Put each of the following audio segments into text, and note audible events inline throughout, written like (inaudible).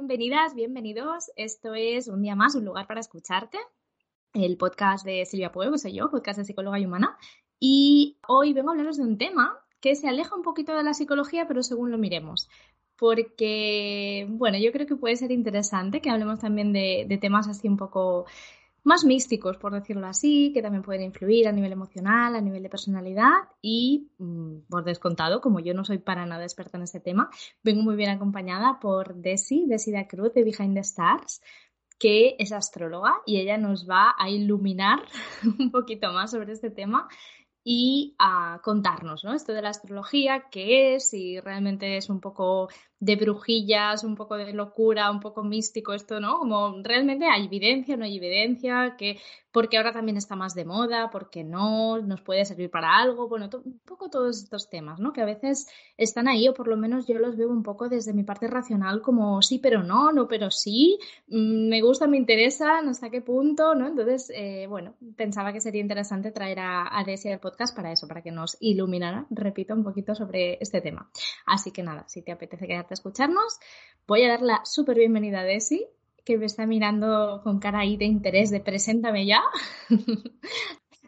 Bienvenidas, bienvenidos. Esto es un día más, un lugar para escucharte. El podcast de Silvia Pueblo, soy yo, podcast de psicóloga y humana. Y hoy vengo a hablaros de un tema que se aleja un poquito de la psicología, pero según lo miremos. Porque, bueno, yo creo que puede ser interesante que hablemos también de, de temas así un poco más místicos, por decirlo así, que también pueden influir a nivel emocional, a nivel de personalidad y, mm, por descontado, como yo no soy para nada experta en este tema, vengo muy bien acompañada por Desi, Desi da Cruz de Behind the Stars, que es astróloga y ella nos va a iluminar (laughs) un poquito más sobre este tema y a contarnos, ¿no? Esto de la astrología, qué es, si realmente es un poco de brujillas, un poco de locura, un poco místico esto, ¿no? Como realmente hay evidencia, no hay evidencia, que porque ahora también está más de moda, porque no, nos puede servir para algo, bueno, un poco todos estos temas, ¿no? Que a veces están ahí o por lo menos yo los veo un poco desde mi parte racional como sí, pero no, no, pero sí, mm, me gusta, me interesa, hasta qué punto, ¿no? Entonces, eh, bueno, pensaba que sería interesante traer a, a Desia del podcast para eso, para que nos iluminara, repito, un poquito sobre este tema. Así que nada, si te apetece quedarte escucharnos. Voy a dar la súper bienvenida a Desi, que me está mirando con cara ahí de interés de preséntame ya. (laughs)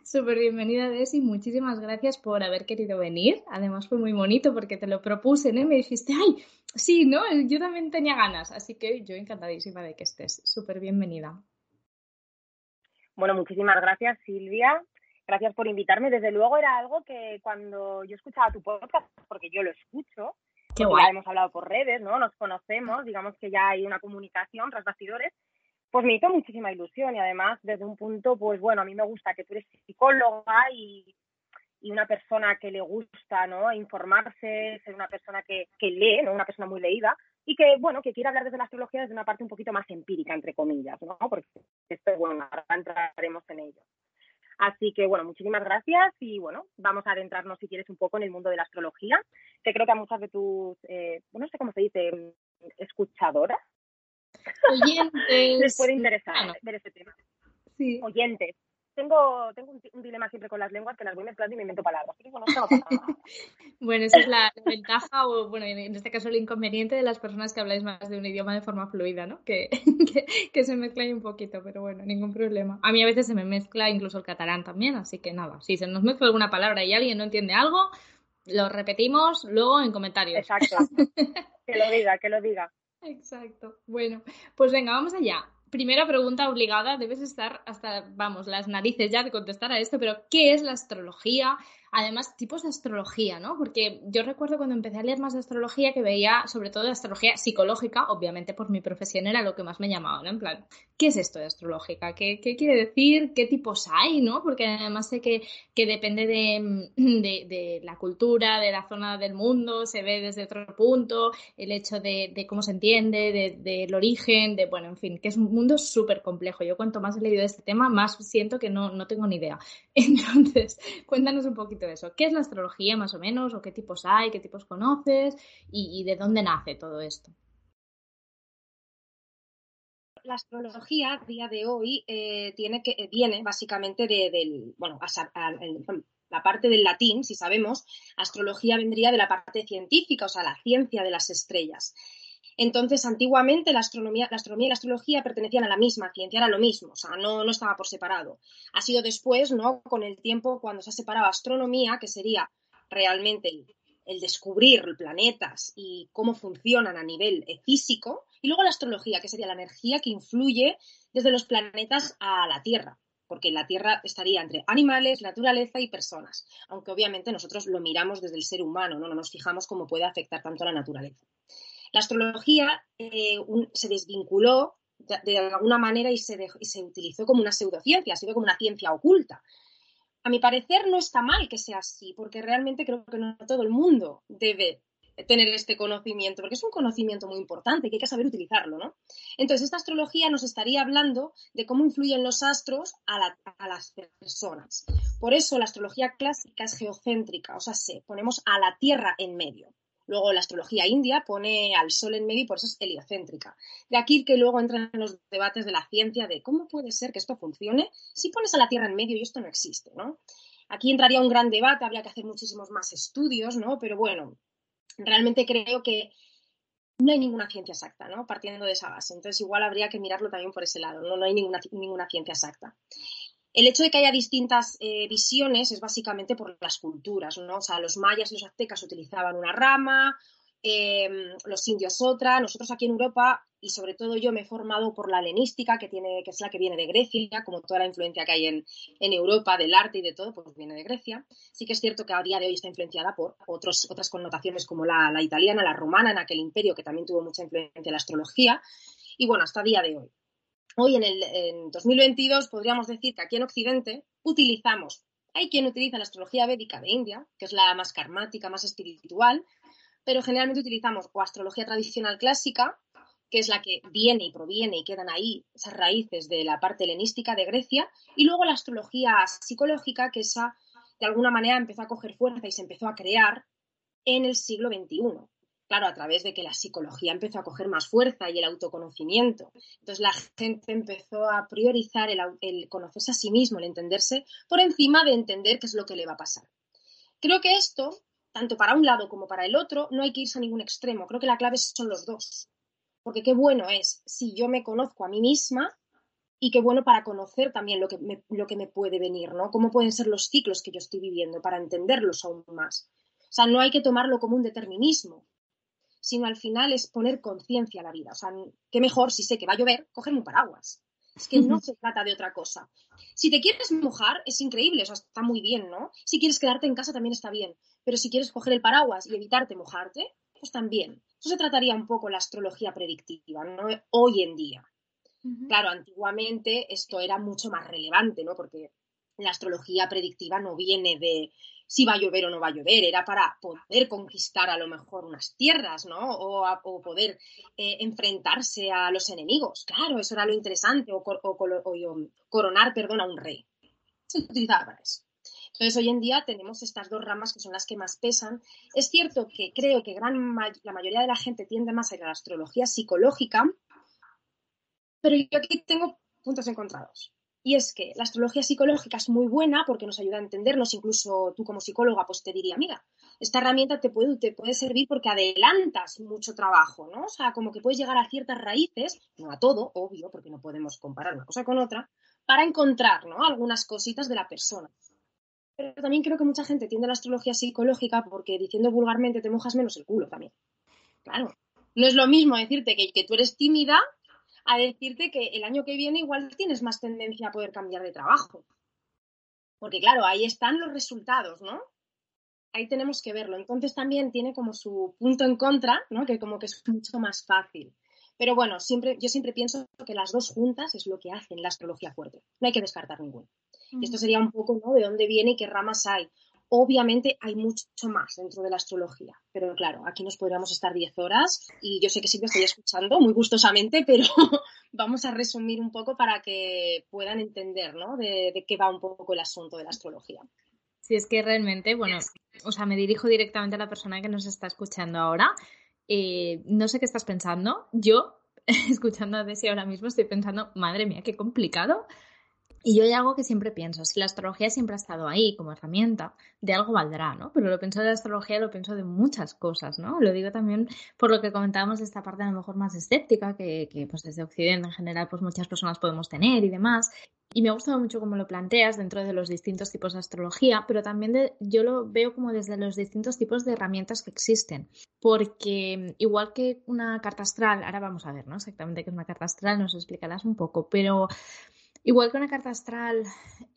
súper bienvenida Desi, muchísimas gracias por haber querido venir. Además fue muy bonito porque te lo propuse, ¿no? Me dijiste, ay, sí, ¿no? Yo también tenía ganas, así que yo encantadísima de que estés. Súper bienvenida. Bueno, muchísimas gracias Silvia. Gracias por invitarme. Desde luego era algo que cuando yo escuchaba tu podcast, porque yo lo escucho, ya hemos hablado por redes, ¿no? Nos conocemos, digamos que ya hay una comunicación tras bastidores, pues me hizo muchísima ilusión y además desde un punto, pues bueno, a mí me gusta que tú eres psicóloga y, y una persona que le gusta, ¿no? Informarse, ser una persona que, que lee, ¿no? Una persona muy leída y que, bueno, que quiere hablar desde la astrología desde una parte un poquito más empírica, entre comillas, ¿no? Porque esto, bueno, ahora entraremos en ello. Así que, bueno, muchísimas gracias y, bueno, vamos a adentrarnos, si quieres, un poco en el mundo de la astrología, que creo que a muchas de tus, eh, bueno, no sé cómo se dice, escuchadoras, oyentes, (laughs) les puede interesar ver este tema. Sí. Oyentes, tengo, tengo un, dilema siempre con las lenguas que las voy mezclando y me invento palabras. (laughs) bueno, esa es la, ventaja o, bueno, en este caso el inconveniente de las personas que habláis más de un idioma de forma fluida, ¿no? Que, (laughs) que, se mezcla un poquito, pero bueno, ningún problema. A mí a veces se me mezcla incluso el catalán también, así que nada, si se nos mezcla alguna palabra y alguien no entiende algo, lo repetimos luego en comentarios. Exacto. (laughs) que lo diga, que lo diga. Exacto. Bueno, pues venga, vamos allá primera pregunta obligada, debes estar hasta, vamos, las narices ya de contestar a esto, pero ¿qué es la astrología? Además tipos de astrología, ¿no? Porque yo recuerdo cuando empecé a leer más de astrología que veía sobre todo de astrología psicológica, obviamente por mi profesión era lo que más me llamaba, ¿no? En plan, ¿qué es esto de astrológica? ¿Qué, quiere decir? ¿Qué tipos hay, ¿no? Porque además sé que, que depende de, de, la cultura, de la zona del mundo, se ve desde otro punto, el hecho de, de cómo se entiende, del origen, de, bueno, en fin, que es un mundo súper complejo. Yo cuanto más he leído de este tema, más siento que no, no tengo ni idea. (laughs) Entonces, cuéntanos un poquito eso. ¿Qué es la astrología más o menos? ¿O qué tipos hay? ¿Qué tipos conoces? ¿Y, de dónde nace todo esto? La astrología a día de hoy eh, tiene que, viene básicamente de, del, bueno, la parte del latín, si sabemos, astrología vendría de la parte científica, o sea, la ciencia de las estrellas. Entonces, antiguamente la astronomía, la astronomía y la astrología pertenecían a la misma ciencia, era lo mismo, o sea, no, no estaba por separado. Ha sido después, ¿no? Con el tiempo, cuando se ha separado astronomía, que sería realmente el, descubrir planetas y cómo funcionan a nivel eh, físico, y luego la astrología, que sería la energía que influye desde los planetas a la Tierra, porque la Tierra estaría entre animales, naturaleza y personas, aunque obviamente nosotros lo miramos desde el ser humano, no, no nos fijamos cómo puede afectar tanto a la naturaleza. La astrología eh, se desvinculó de, alguna manera y se, se utilizó como una pseudociencia, se ve como una ciencia oculta. A mi parecer no está mal que sea así, porque realmente creo que no todo el mundo debe tener este conocimiento, porque es un conocimiento muy importante que hay que saber utilizarlo, ¿no? Entonces, esta astrología nos estaría hablando de cómo influyen los astros a, a las personas. Por eso la astrología clásica es geocéntrica, o sea, se ponemos a la Tierra en medio. Luego la astrología india pone al sol en medio y por eso es heliocéntrica. De aquí que luego entran los debates de la ciencia de cómo puede ser que esto funcione si pones a la Tierra en medio y esto no existe, ¿no? Aquí entraría un gran debate, habría que hacer muchísimos más estudios, ¿no? Pero bueno, realmente creo que no hay ninguna ciencia exacta, ¿no? Partiendo de esa base. Entonces, igual habría que mirarlo también por ese lado, no, no hay ninguna, ninguna ciencia exacta. El hecho de que haya distintas eh, visiones es básicamente por las culturas, ¿no? O sea, los mayas y los aztecas utilizaban una rama, em, los indios otra. Nosotros aquí en Europa, y sobre todo yo me he formado por la helenística, que, tiene, que es la que viene de Grecia, como toda la influencia que hay en, Europa del arte y de todo, pues viene de Grecia. Sí que es cierto que a día de hoy está influenciada por otros, otras connotaciones como la, italiana, la romana, en aquel imperio que también tuvo mucha influencia en la astrología. Y bueno, hasta día de hoy. Hoy en el 2022 podríamos decir que aquí en Occidente utilizamos, hay quien utiliza la astrología védica de India, que es la más karmática, más espiritual, pero generalmente utilizamos o astrología tradicional clásica, que es la que viene y proviene y quedan ahí esas raíces de la parte helenística de Grecia, y luego la astrología psicológica, que esa de alguna manera empezó a coger fuerza y se empezó a crear en el siglo XXI claro, a través de que la psicología empezó a coger más fuerza y el autoconocimiento. Entonces la gente empezó a priorizar el, conocerse a sí mismo, el entenderse por encima de entender qué es lo que le va a pasar. Creo que esto, tanto para un lado como para el otro, no hay que irse a ningún extremo. Creo que la clave son los dos. Porque qué bueno es si yo me conozco a mí misma y qué bueno para conocer también lo que me, lo que me puede venir, ¿no? Cómo pueden ser los ciclos que yo estoy viviendo para entenderlos aún más. O sea, no hay que tomarlo como un determinismo, sino al final es poner conciencia a la vida. O sea, qué mejor si sé que va a llover, cogerme un paraguas. Es que no se trata de otra cosa. Si te quieres mojar, es increíble, o sea, está muy bien, ¿no? Si quieres quedarte en casa, también está bien. Pero si quieres coger el paraguas y evitarte mojarte, pues también. Eso se trataría un poco la astrología predictiva, ¿no? Hoy en día. Claro, antiguamente esto era mucho más relevante, ¿no? Porque la astrología predictiva no viene de si va a llover o no va a llover, era para poder conquistar a lo mejor unas tierras, ¿no? O, poder eh, enfrentarse a los enemigos. Claro, eso era lo interesante, o, coronar, perdón, a un rey. Se utilizaba para eso. Entonces, hoy en día tenemos estas dos ramas que son las que más pesan. Es cierto que creo que gran la mayoría de la gente tiende más a ir a la astrología psicológica, pero yo aquí tengo puntos encontrados. Y es que la astrología psicológica es muy buena porque nos ayuda a entendernos, incluso tú como psicóloga pues te diría, mira, esta herramienta te puede, te puede servir porque adelantas mucho trabajo, ¿no? O sea, como que puedes llegar a ciertas raíces, no a todo, obvio, porque no podemos comparar una cosa con otra, para encontrar, ¿no? Algunas cositas de la persona. Pero también creo que mucha gente tiende a la astrología psicológica porque diciendo vulgarmente te mojas menos el culo también. Claro. No es lo mismo decirte que, que tú eres tímida a decirte que el año que viene igual tienes más tendencia a poder cambiar de trabajo. Porque claro, ahí están los resultados, ¿no? Ahí tenemos que verlo. Entonces también tiene como su punto en contra, ¿no? Que como que es mucho más fácil. Pero bueno, siempre, yo siempre pienso que las dos juntas es lo que hacen la astrología fuerte. No hay que descartar ninguno. Y esto sería un poco, ¿no? De dónde viene y qué ramas hay. Obviamente hay mucho más dentro de la astrología, pero claro, aquí nos podríamos estar 10 horas y yo sé que sí que estoy escuchando muy gustosamente, (laughs) pero vamos a resumir un poco para que puedan entender ¿no? de, qué va un poco el asunto de la astrología. Sí, es que realmente, bueno, o sea, me dirijo directamente a la persona que nos está escuchando ahora. Eh, no sé qué estás pensando. Yo, (laughs) escuchando a Desi ahora mismo, estoy pensando, madre mía, qué complicado y yo hay algo que siempre pienso, si la astrología siempre ha estado ahí como herramienta, de algo valdrá, ¿no? Pero lo pienso de la astrología, lo pienso de muchas cosas, ¿no? Lo digo también por lo que comentábamos de esta parte a lo mejor más escéptica, que, que pues desde Occidente en general pues muchas personas podemos tener y demás. Y me ha gustado mucho cómo lo planteas dentro de los distintos tipos de astrología, pero también de, yo lo veo como desde los distintos tipos de herramientas que existen. Porque igual que una carta astral, ahora vamos a ver, ¿no? Exactamente qué es una carta astral, nos explicarás un poco, pero Igual que una carta astral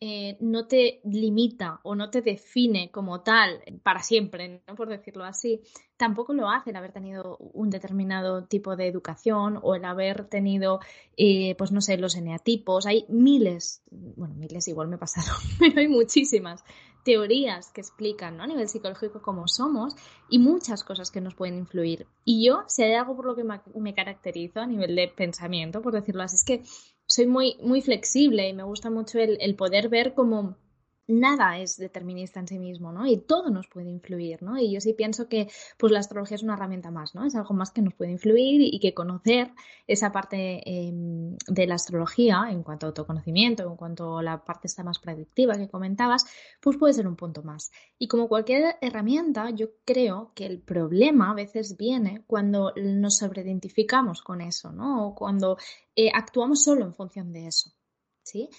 eh, no te limita o no te define como tal para siempre, ¿no? por decirlo así, tampoco lo hace el haber tenido un determinado tipo de educación o el haber tenido, eh, pues no sé, los eneatipos. Hay miles, bueno, miles igual me he pasado, (laughs) pero hay muchísimas teorías que explican ¿no? a nivel psicológico cómo somos y muchas cosas que nos pueden influir. Y yo, si hay algo por lo que me caracterizo a nivel de pensamiento, por decirlo así, es que soy muy, muy flexible y me gusta mucho el, poder ver como nada es determinista en sí mismo, ¿no? Y todo nos puede influir, ¿no? Y yo sí pienso que pues la astrología es una herramienta más, ¿no? Es algo más que nos puede influir y, que conocer esa parte em, de la astrología en cuanto a autoconocimiento, en cuanto a la parte más predictiva que comentabas, pues puede ser un punto más. Y como cualquier herramienta, yo creo que el problema a veces viene cuando nos sobreidentificamos con eso, ¿no? O cuando eh, actuamos solo en función de eso, ¿sí?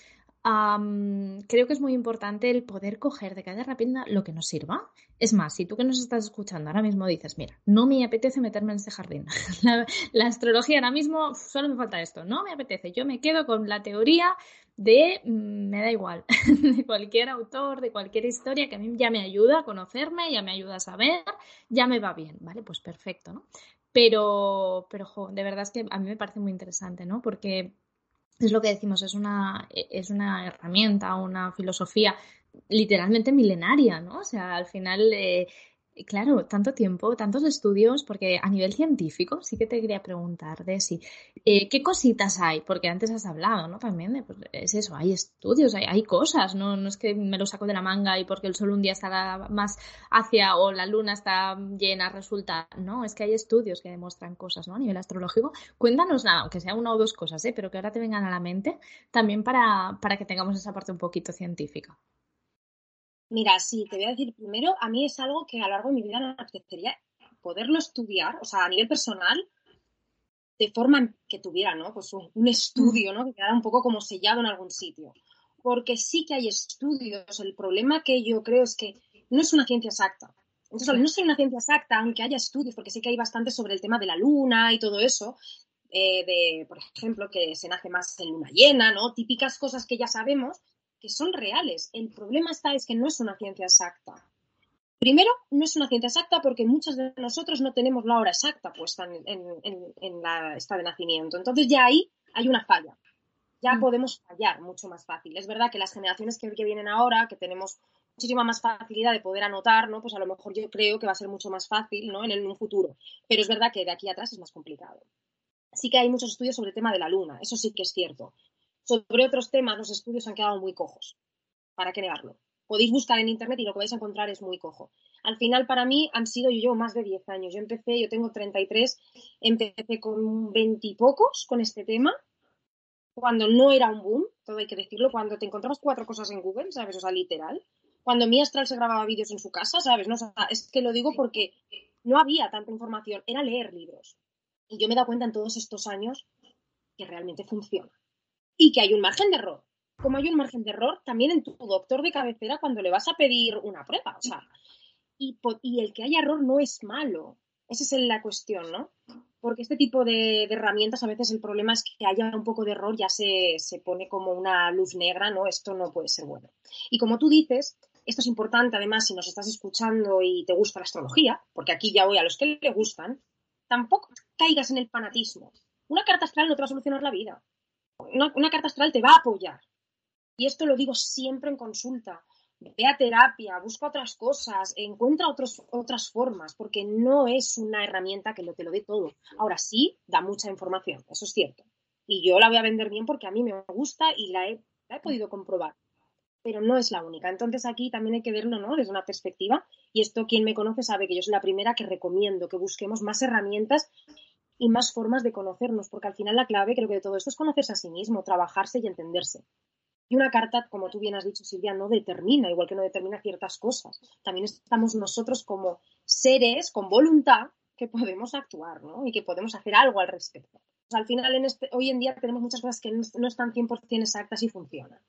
Creo que es muy importante el poder coger de cada herramienta lo que nos sirva. Es más, si tú que nos estás escuchando ahora mismo dices, mira, no me apetece meterme en ese jardín. (laughs) la, astrología ahora mismo solo me falta esto, no me apetece. Yo me quedo con la teoría de, mm, me da igual, (laughs) de cualquier autor, de cualquier historia que a mí ya me ayuda a conocerme, ya me ayuda a saber, ya me va bien, ¿vale? Pues perfecto, ¿no? Pero, pero, de verdad es que a mí me parece muy interesante, ¿no? Porque es lo que decimos, es una, e, es una herramienta, una filosofía literalmente milenaria, ¿no? O sea, al final eh, Claro, tanto tiempo, tantos estudios, porque a nivel científico sí que te quería preguntar de si, eh, ¿qué cositas hay? Porque antes has hablado, ¿no? También de, pues es eso, hay estudios, hay, hay cosas, ¿no? No es que me lo saco de la manga y porque el sol un día está más hacia o la luna está llena resulta, no, es que hay estudios que demuestran cosas, ¿no? A nivel astrológico. Cuéntanos nada, aunque sea una o dos cosas, ¿eh? Pero que ahora te vengan a la mente también para, para que tengamos esa parte un poquito científica. Mira, sí, te voy a decir primero, a mí es algo que a lo largo de mi vida me apetecería poderlo estudiar, o sea, a nivel personal, de forma que tuviera, ¿no? Pues un, estudio, ¿no? Que quedara un poco como sellado en algún sitio. Porque sí que hay estudios. El problema que yo creo es que no es una ciencia exacta. Entonces, no ser una ciencia exacta, aunque haya estudios, porque sé que hay bastante sobre el tema de la luna y todo eso, eh, de, por ejemplo, que se nace más en luna llena, ¿no? Típicas cosas que ya sabemos, que son reales. El problema está es que no es una ciencia exacta. Primero, no es una ciencia exacta porque muchos de nosotros no tenemos la hora exacta puesta en, la esta de nacimiento. Entonces ya ahí hay una falla. Ya mm. podemos fallar mucho más fácil. Es verdad que las generaciones que, vienen ahora, que tenemos muchísima más facilidad de poder anotar, ¿no? Pues a lo mejor yo creo que va a ser mucho más fácil, ¿no? En, en un futuro. Pero es verdad que de aquí atrás es más complicado. Sí que hay muchos estudios sobre el tema de la luna, eso sí que es cierto. Sobre otros temas, los estudios han quedado muy cojos. ¿Para qué negarlo? Podéis buscar en internet y lo que vais a encontrar es muy cojo. Al final, para mí, han sido, yo llevo más de 10 años. Yo empecé, yo tengo 33, empecé con 20 y pocos con este tema, cuando no era un boom, todo hay que decirlo, cuando te encontrabas cuatro cosas en Google, ¿sabes? O sea, literal. Cuando mi astral se grababa vídeos en su casa, ¿sabes? No, es que lo digo porque no había tanta información, era leer libros. Y yo me he dado cuenta en todos estos años que realmente funciona y que hay un margen de error. Como hay un margen de error también en tu doctor de cabecera cuando le vas a pedir una prueba. O sea, y, el que haya error no es malo. Esa es la cuestión, ¿no? Porque este tipo de, herramientas a veces el problema es que haya un poco de error, ya se, se pone como una luz negra, ¿no? Esto no puede ser bueno. Y como tú dices, esto es importante además si nos estás escuchando y te gusta la astrología, porque aquí ya voy a los que le gustan, tampoco caigas en el fanatismo. Una carta astral no te va a solucionar la vida una, carta astral te va a apoyar. Y esto lo digo siempre en consulta. Ve a terapia, busca otras cosas, encuentra otros, otras formas, porque no es una herramienta que lo te lo dé todo. Ahora sí, da mucha información, eso es cierto. Y yo la voy a vender bien porque a mí me gusta y la he, la he podido comprobar. Pero no es la única. Entonces aquí también hay que verlo ¿no? desde una perspectiva. Y esto quien me conoce sabe que yo soy la primera que recomiendo que busquemos más herramientas y más formas de conocernos, porque al final la clave creo que de todo esto es conocerse a sí mismo, trabajarse y entenderse. Y una carta, como tú bien has dicho, Silvia, no determina, igual que no determina ciertas cosas. También estamos nosotros como seres con voluntad que podemos actuar, ¿no? Y que podemos hacer algo al respecto al final, este, hoy en día tenemos muchas cosas que no, están 100% exactas y funcionan.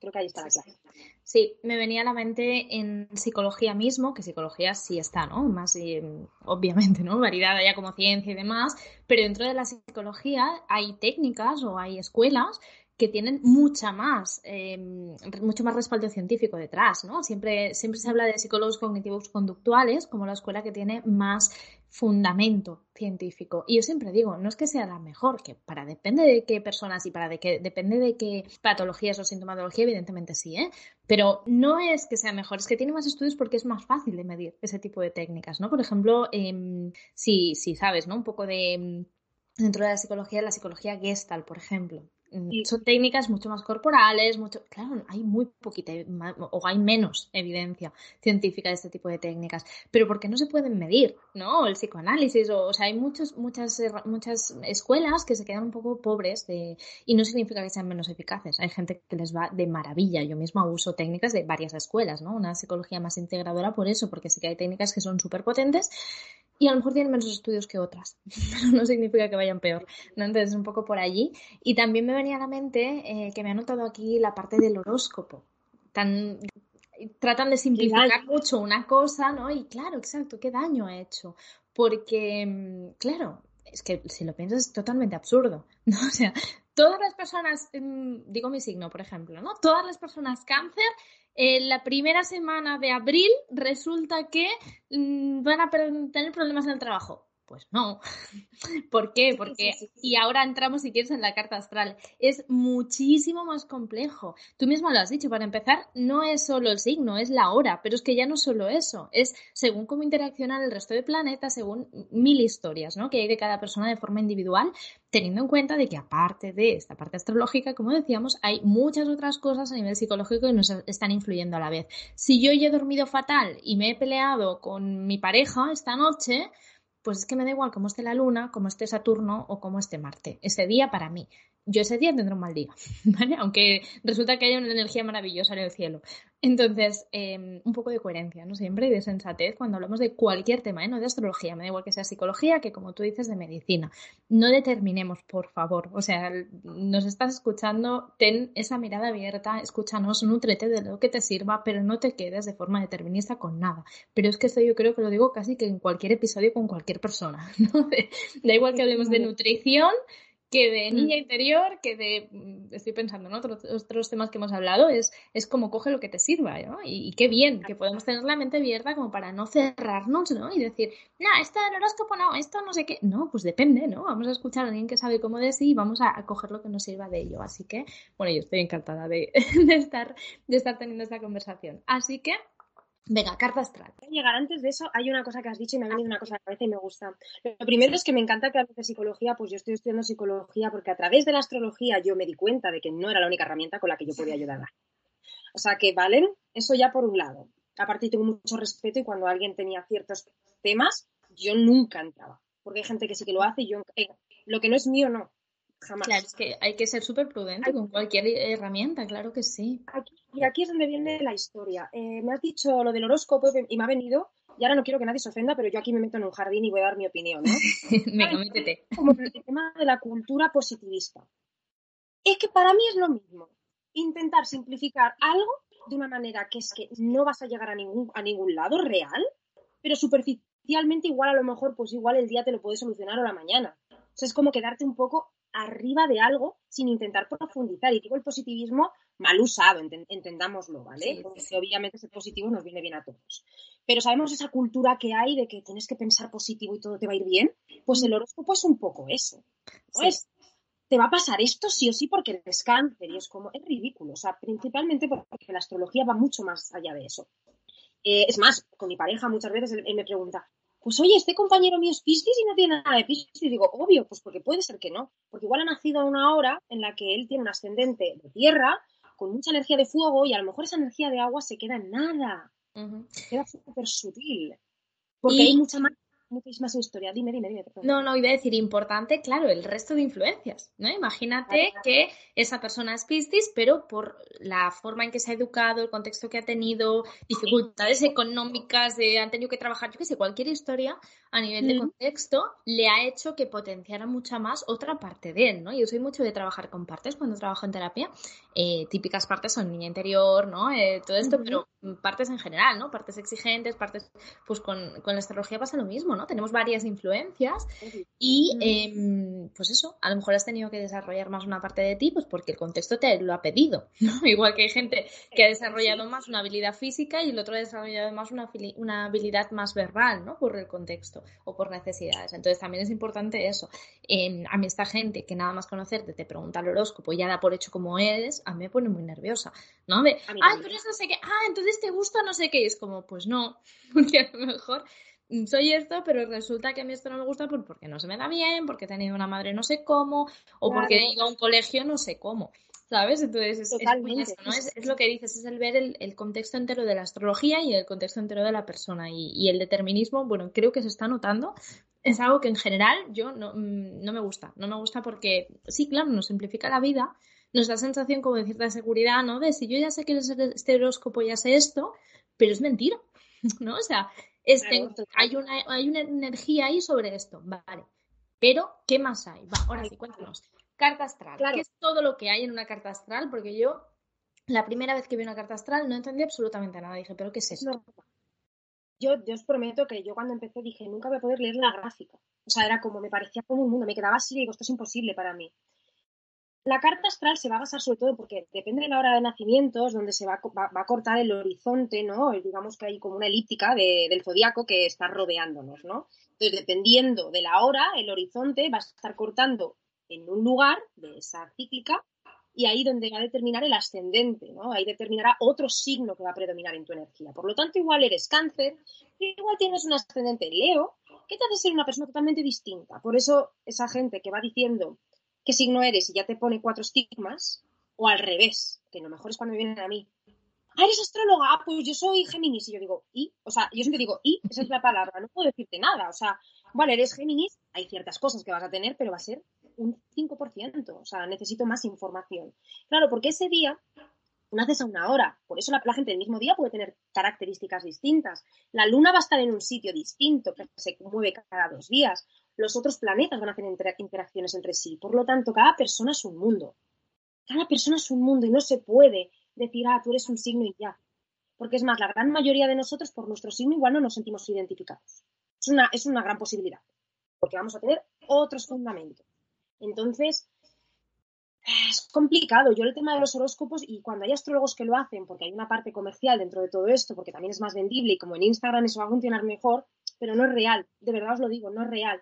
Creo que ahí está la clave. Sí, me venía a la mente en psicología mismo, que psicología sí está, ¿no? Más mm, obviamente, ¿no? Variedad ya como ciencia y demás, pero dentro de la psicología hay técnicas o hay escuelas que tienen mucha más, em, mucho más respaldo científico detrás, ¿no? Siempre, siempre se habla de psicólogos cognitivos conductuales como la escuela que tiene más fundamento científico. Y yo siempre digo, no es que sea la mejor, que para depende de qué personas y para de qué, depende de qué patologías o sintomatología, evidentemente sí, ¿eh? Pero no es que sea mejor, es que tiene más estudios porque es más fácil de medir ese tipo de técnicas, ¿no? Por ejemplo, em, si, si sabes, ¿no? Un poco de dentro de la psicología, la psicología Gestalt, por ejemplo. Son técnicas mucho más corporales, mucho, claro, hay muy poquita o hay menos evidencia científica de este tipo de técnicas, pero porque no se pueden medir, ¿no? El psicoanálisis, o, sea, hay muchos, muchas, muchas escuelas que se quedan un poco pobres de, y no significa que sean menos eficaces. Hay gente que les va de maravilla. Yo misma uso técnicas de varias escuelas, ¿no? Una psicología más integradora por eso, porque sí que hay técnicas que son súper potentes y a lo mejor tienen menos estudios que otras, (laughs) pero no significa que vayan peor, ¿no? Entonces, un poco por allí. Y también me venía a la mente eh, que me ha notado aquí la parte del horóscopo. Tan, tratan de simplificar mucho una cosa, ¿no? Y claro, exacto, ¿qué daño ha hecho? Porque, mm, claro, es que si lo piensas es totalmente absurdo, (laughs) ¿no? O sea, todas las personas, mm, digo mi signo, por ejemplo, ¿no? Todas las personas cáncer en la primera semana de abril resulta que mm, van a tener problemas en el trabajo. Pues no. (laughs) ¿Por qué? Porque, y ahora entramos, si quieres, en la carta astral. Es muchísimo más complejo. Tú mismo lo has dicho, para empezar, no es solo el signo, es la hora, pero es que ya no solo eso, es según cómo interaccionan el resto de planetas, según mil historias, ¿no? Que hay de cada persona de forma individual, teniendo en cuenta de que aparte de esta parte astrológica, como decíamos, hay muchas otras cosas a nivel psicológico que nos están influyendo a la vez. Si yo ya he dormido fatal y me he peleado con mi pareja esta noche, pues es que me da igual cómo esté la luna, cómo esté Saturno o cómo esté Marte. Ese día para mí. Yo ese día tendré un mal día, (laughs) ¿vale? Aunque resulta que haya una energía maravillosa en el cielo. Entonces, em, un poco de coherencia, ¿no? Siempre y de sensatez cuando hablamos de cualquier tema, ¿eh? no de astrología, me da igual que sea psicología, que como tú dices, de medicina. No determinemos, por favor. O sea, nos estás escuchando, ten esa mirada abierta, escúchanos, nutrete de lo que te sirva, pero no te quedes de forma determinista con nada. Pero es que esto yo creo que lo digo casi que en cualquier episodio con cualquier persona, (laughs) ¿no? (laughs) Da igual que hablemos de nutrición, que de mm. niña interior, que de, mm, estoy pensando en otros, otros temas que hemos hablado, es, es como coge lo que te sirva, ¿no? Y, qué bien, que podemos tener la mente abierta como para no cerrarnos, ¿no? Y decir, no, esto del horóscopo no, esto no sé qué. No, pues depende, ¿no? Vamos a escuchar a alguien que sabe cómo decir y vamos a, coger lo que nos sirva de ello. Así que, bueno, yo estoy encantada de, (laughs) de, estar, de estar teniendo esta conversación. Así que, Venga, carta astral. Llegar antes de eso, hay una cosa que has dicho y me ha venido una cosa a la cabeza y me gusta. Lo primero es que me encanta que hables de psicología, pues yo estoy estudiando psicología porque a través de la astrología yo me di cuenta de que no era la única herramienta con la que yo podía ayudar. O sea que, ¿valen? Eso ya por un lado. Aparte tengo mucho respeto y cuando alguien tenía ciertos temas, yo nunca entraba. Porque hay gente que sí que lo hace y yo, eh, lo que no es mío, no. Jamás. Claro, es que hay que ser súper prudente con cualquier herramienta, claro que sí. y aquí es donde viene la historia. Eh, me has dicho lo del horóscopo y me ha venido, y ahora no quiero que nadie se ofenda, pero yo aquí me meto en un jardín y voy a dar mi opinión, ¿no? (laughs) Venga, métete. Como el tema de la cultura positivista. Es que para mí es lo mismo. Intentar simplificar algo de una manera que es que no vas a llegar a ningún, a ningún lado real, pero superficialmente igual a lo mejor, pues igual el día te lo puedes solucionar o la mañana. O sea, es como quedarte un poco arriba de algo sin intentar profundizar. Y digo el positivismo mal usado, entendámoslo, ¿vale? Porque obviamente ese positivo nos viene bien a todos. Pero sabemos esa cultura que hay de que tienes que pensar positivo y todo te va a ir bien. Pues el horóscopo es un poco eso. pues te va a pasar esto sí o sí porque eres cáncer y es como, es ridículo. O sea, principalmente porque la astrología va mucho más allá de eso. Eh, es más, con mi pareja muchas veces él me pregunta, pues oye, este compañero mío es Piscis y no tiene nada de Piscis. Y digo, obvio, pues porque puede ser que no. Porque igual ha nacido en una hora en la que él tiene un ascendente de tierra, con mucha energía de fuego, y a lo mejor esa energía de agua se queda en nada. Queda súper sutil. Porque hay mucha más muchísimas historia. Dime, dime, dime. No, no, iba a decir importante, claro, el resto de influencias, ¿no? Imagínate que esa persona es Piscis, pero por la forma en que se ha educado, el contexto que ha tenido, dificultades económicas, de, han tenido que trabajar, yo qué sé, cualquier historia a nivel de contexto, le ha hecho que potenciara mucha más otra parte de él, ¿no? Yo soy mucho de trabajar con partes cuando trabajo en terapia. Eh, típicas partes son niña interior, ¿no? Eh, todo esto, pero partes en general, ¿no? Partes exigentes, partes, pues con, con la astrología pasa lo mismo, tenemos varias influencias y, em, pues eso, a lo mejor has tenido que desarrollar más una parte de ti, pues porque el contexto te lo ha pedido, (laughs) Igual que hay gente que ha desarrollado más una habilidad física y el otro ha desarrollado más una, una habilidad más verbal, ¿no? Por el contexto o por necesidades. Entonces también es importante eso. a mí esta gente que nada más conocerte te pregunta el horóscopo y ya da por hecho como eres, a mí me pone muy nerviosa, ¿no? De, ah, pero eso no sé qué, ah, entonces te gusta no sé qué, y es como, pues no, (laughs) porque a lo mejor soy esto, pero resulta que a mí esto no me gusta porque no se me da bien, porque he tenido una madre no sé cómo, o porque he ido a un colegio no sé cómo. ¿Sabes? Entonces es, es, lo que dices, es el ver el, contexto entero de la astrología y el contexto entero de la persona. Y, el determinismo, bueno, creo que se está notando. Es algo que en general yo no, mm, no me gusta. No me gusta porque, sí, claro, nos simplifica la vida, nos da sensación como de cierta seguridad, ¿no? De si yo ya sé que este horóscopo ya sé esto, pero es mentira, (laughs) ¿no? O sea, este, hay, una, hay una energía ahí sobre esto, vale. Pero, ¿qué más hay? Va, ahora sí, cuéntanos. Carta astral. ¿Qué es todo lo que hay en una carta astral? Porque yo, la primera vez que vi una carta astral, no entendí absolutamente nada. Dije, ¿pero qué es esto? Yo, yo os prometo que yo cuando empecé dije, nunca voy a poder leer la gráfica. O sea, era como, me parecía como un mundo, me quedaba así y digo, esto es imposible para mí. La carta astral se va a basar sobre todo porque depende de la hora de nacimientos, donde se va, a cortar el horizonte, ¿no? Digamos que hay como una elíptica del zodiaco que está rodeándonos, ¿no? Entonces, dependiendo de la hora, el horizonte va a estar cortando en un lugar de esa cíclica y ahí donde va a determinar el ascendente, ¿no? Ahí determinará otro signo que va a predominar en tu energía. Por lo tanto, igual eres cáncer, igual tienes un ascendente Leo, que te hace ser una persona totalmente distinta. Por eso, esa gente que va diciendo qué signo eres y ya te pone cuatro estigmas, o al revés, que lo mejor es cuando vienen a mí. Ah, eres astróloga, ah, pues yo soy Géminis. Y yo digo, ¿y? O sea, yo siempre digo, ¿y? Esa es la palabra, no puedo decirte nada. O sea, vale, eres Géminis, hay ciertas cosas que vas a tener, pero va a ser un 5%, o sea, necesito más información. Claro, porque ese día naces a una hora, por eso la, gente del mismo día puede tener características distintas. La luna va a estar en un sitio distinto, que se mueve cada dos días. Los otros planetas van a hacer interacciones entre sí. Por lo tanto, cada persona es un mundo. Cada persona es un mundo y no se puede decir, ah, tú eres un signo y ya. Porque es más, la gran mayoría de nosotros por nuestro signo igual no nos sentimos identificados. Es una, es una gran posibilidad, porque vamos a tener otros fundamentos. Entonces, es complicado. Yo el tema de los horóscopos, y cuando hay astrólogos que lo hacen, porque hay una parte comercial dentro de todo esto, porque también es más vendible y como en Instagram eso va a funcionar mejor, pero no es real. De verdad os lo digo, no es real.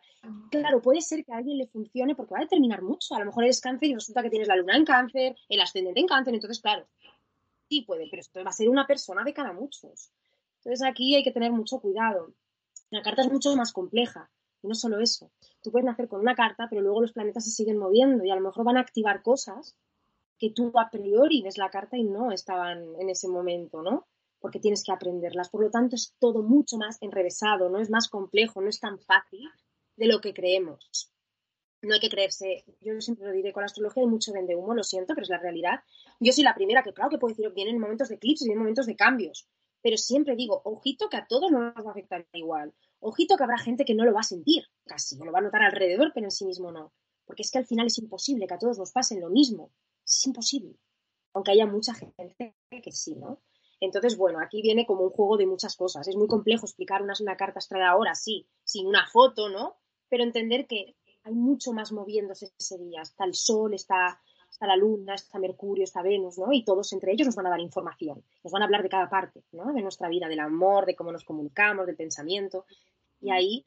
Claro, puede ser que a alguien le funcione porque va a determinar mucho. A lo mejor eres cáncer y resulta que tienes la luna en cáncer, el ascendente en cáncer, entonces, claro, sí puede, pero esto va a ser una persona de cada muchos. Entonces aquí hay que tener mucho cuidado. La carta es mucho más compleja. Y no solo eso. Tú puedes nacer con una carta, pero luego los planetas se siguen moviendo y a lo mejor van a activar cosas que tú a priori ves la carta y no estaban en ese momento, ¿no? Porque tienes que aprenderlas. Por lo tanto, es todo mucho más enrevesado, ¿no? Es más complejo, no es tan fácil de lo que creemos. No hay que creerse, yo siempre lo diré, con la astrología hay mucho vende humo, lo siento, pero es la realidad. Yo soy la primera que, claro, que puedo decir, vienen momentos de eclipses, vienen momentos de cambios, pero siempre digo, ojito que a todos no nos va a afectar igual. Ojito que habrá gente que no lo va a sentir, casi, lo va a notar alrededor, pero en sí mismo no. Porque es que al final es imposible que a todos nos pasen lo mismo. Es imposible. Aunque haya mucha gente que sí, ¿no? Entonces, bueno, aquí viene como un juego de muchas cosas. Es muy complejo explicar una, una carta astral ahora, sí, sin una foto, ¿no? Pero entender que hay mucho más moviéndose ese día. Está el sol, está está la Luna, está Mercurio, está Venus, ¿no? Y todos entre ellos nos van a dar información, nos van a hablar de cada parte, ¿no? De nuestra vida, del amor, de cómo nos comunicamos, del pensamiento. Y ahí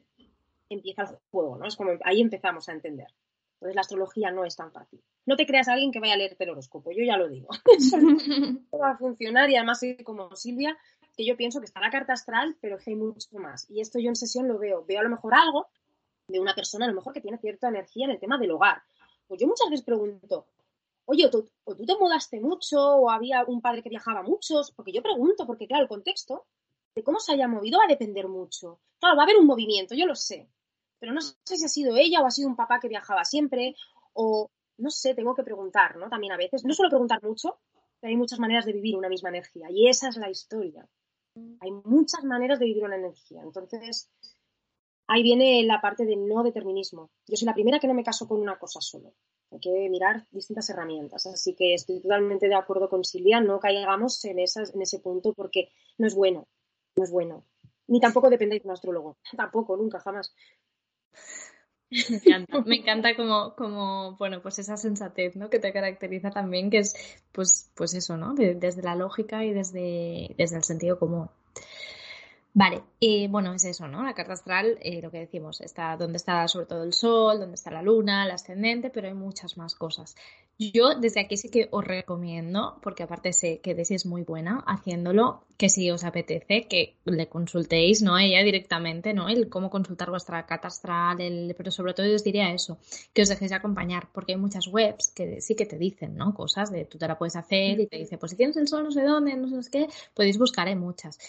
empieza el juego, ¿no? Es como ahí empezamos a entender. Entonces la astrología no es tan fácil. No te creas a alguien que vaya a leer el horóscopo, yo ya lo digo. (laughs) Eso (laughs) va a funcionar y además como Silvia, que yo pienso que está la carta astral, pero que hay mucho más. Y esto yo en sesión lo veo. Veo a lo mejor algo de una persona, a lo mejor que tiene cierta energía en el tema del hogar. Pues yo muchas veces pregunto, oye, o tú, te mudaste mucho, o había un padre que viajaba mucho, porque yo pregunto, porque claro, el contexto de cómo se haya movido va a depender mucho. Claro, va a haber un movimiento, yo lo sé, pero no sé si ha sido ella o ha sido un papá que viajaba siempre, o no sé, tengo que preguntar, ¿no? También a veces, no suelo preguntar mucho, pero hay muchas maneras de vivir una misma energía, y esa es la historia. Hay muchas maneras de vivir una energía, entonces ahí viene la parte del no determinismo. Yo soy la primera que no me caso con una cosa solo hay que mirar distintas herramientas. Así que estoy totalmente de acuerdo con Silvia, no caigamos en, esas, en ese punto porque no es bueno, no es bueno. Ni tampoco depende de un astrólogo, (laughs) tampoco, nunca, jamás. Me encanta, me encanta como, como, bueno, pues esa sensatez, ¿no? Que te caracteriza también, que es, pues, pues eso, ¿no? desde la lógica y desde, desde el sentido común. Vale, eh, bueno, es eso, ¿no? La carta astral, eh, lo que decimos, está donde está sobre todo el sol, donde está la luna, el ascendente, pero hay muchas más cosas. Yo desde aquí sí que os recomiendo, porque aparte sé que Desi es muy buena haciéndolo, que si os apetece, que le consultéis, ¿no? Ella directamente, ¿no? El cómo consultar vuestra carta astral, el, pero sobre todo yo os diría eso, que os dejéis acompañar, porque hay muchas webs que sí que te dicen, ¿no? Cosas de tú te la puedes hacer y te dice, pues si tienes el sol no sé dónde, no sé qué, podéis buscar, hay muchas.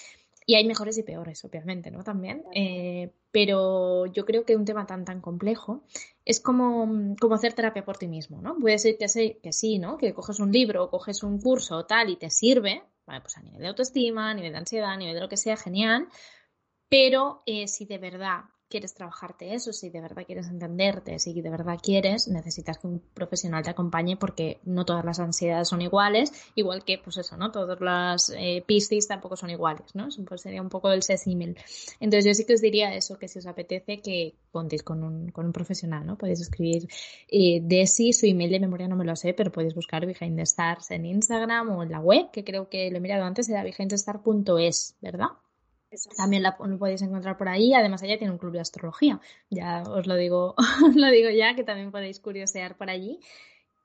Y hay mejores y peores, obviamente, ¿no? También. Eh, pero yo creo que un tema tan, tan complejo es como, como hacer terapia por ti mismo, ¿no? Puede ser que, sí, que sí, ¿no? Que coges un libro o coges un curso o tal y te sirve, vale, pues a nivel de autoestima, a nivel de ansiedad, a nivel de lo que sea, genial. Pero eh, si de verdad quieres trabajarte eso, si de verdad quieres entenderte, si de verdad quieres, necesitas que un profesional te acompañe porque no todas las ansiedades son iguales, igual que, pues eso, ¿no? Todas las eh, piscis tampoco son iguales, ¿no? Pues sería un poco el sesímil. Entonces yo sí que os diría eso, que si os apetece que contéis con un, con un profesional, ¿no? Podéis escribir eh, Desi, su email de memoria no me lo sé, pero podéis buscar Behind Stars en Instagram o en la web, que creo que lo he mirado antes, era behindthestar.es, ¿verdad? También la podéis encontrar por ahí. Además, ella tiene un club de astrología. Ya os lo digo, (laughs) os lo digo ya, que también podéis curiosear por allí.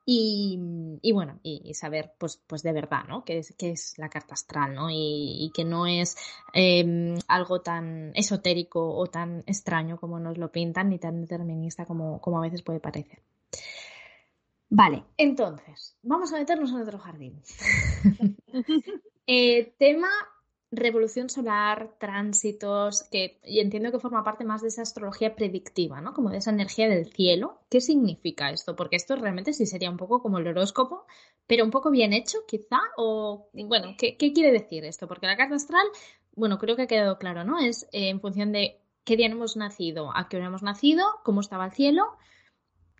Y, bueno, y, saber, pues, pues de verdad, ¿no? ¿Qué es, es la carta astral, ¿no? Y, que no es em, algo tan esotérico o tan extraño como nos lo pintan, ni tan determinista como, como a veces puede parecer. Vale, entonces, vamos a meternos en otro jardín. (laughs) Eh, tema revolución solar, tránsitos, que y entiendo que forma parte más de esa astrología predictiva, ¿no? Como de esa energía del cielo. ¿Qué significa esto? Porque esto realmente sí sería un poco como el horóscopo, pero un poco bien hecho, quizá. O, bueno, ¿qué, quiere decir esto? Porque la carta astral, bueno, creo que ha quedado claro, ¿no? Es eh, en función de qué día hemos nacido, a qué hora hemos nacido, cómo estaba el cielo,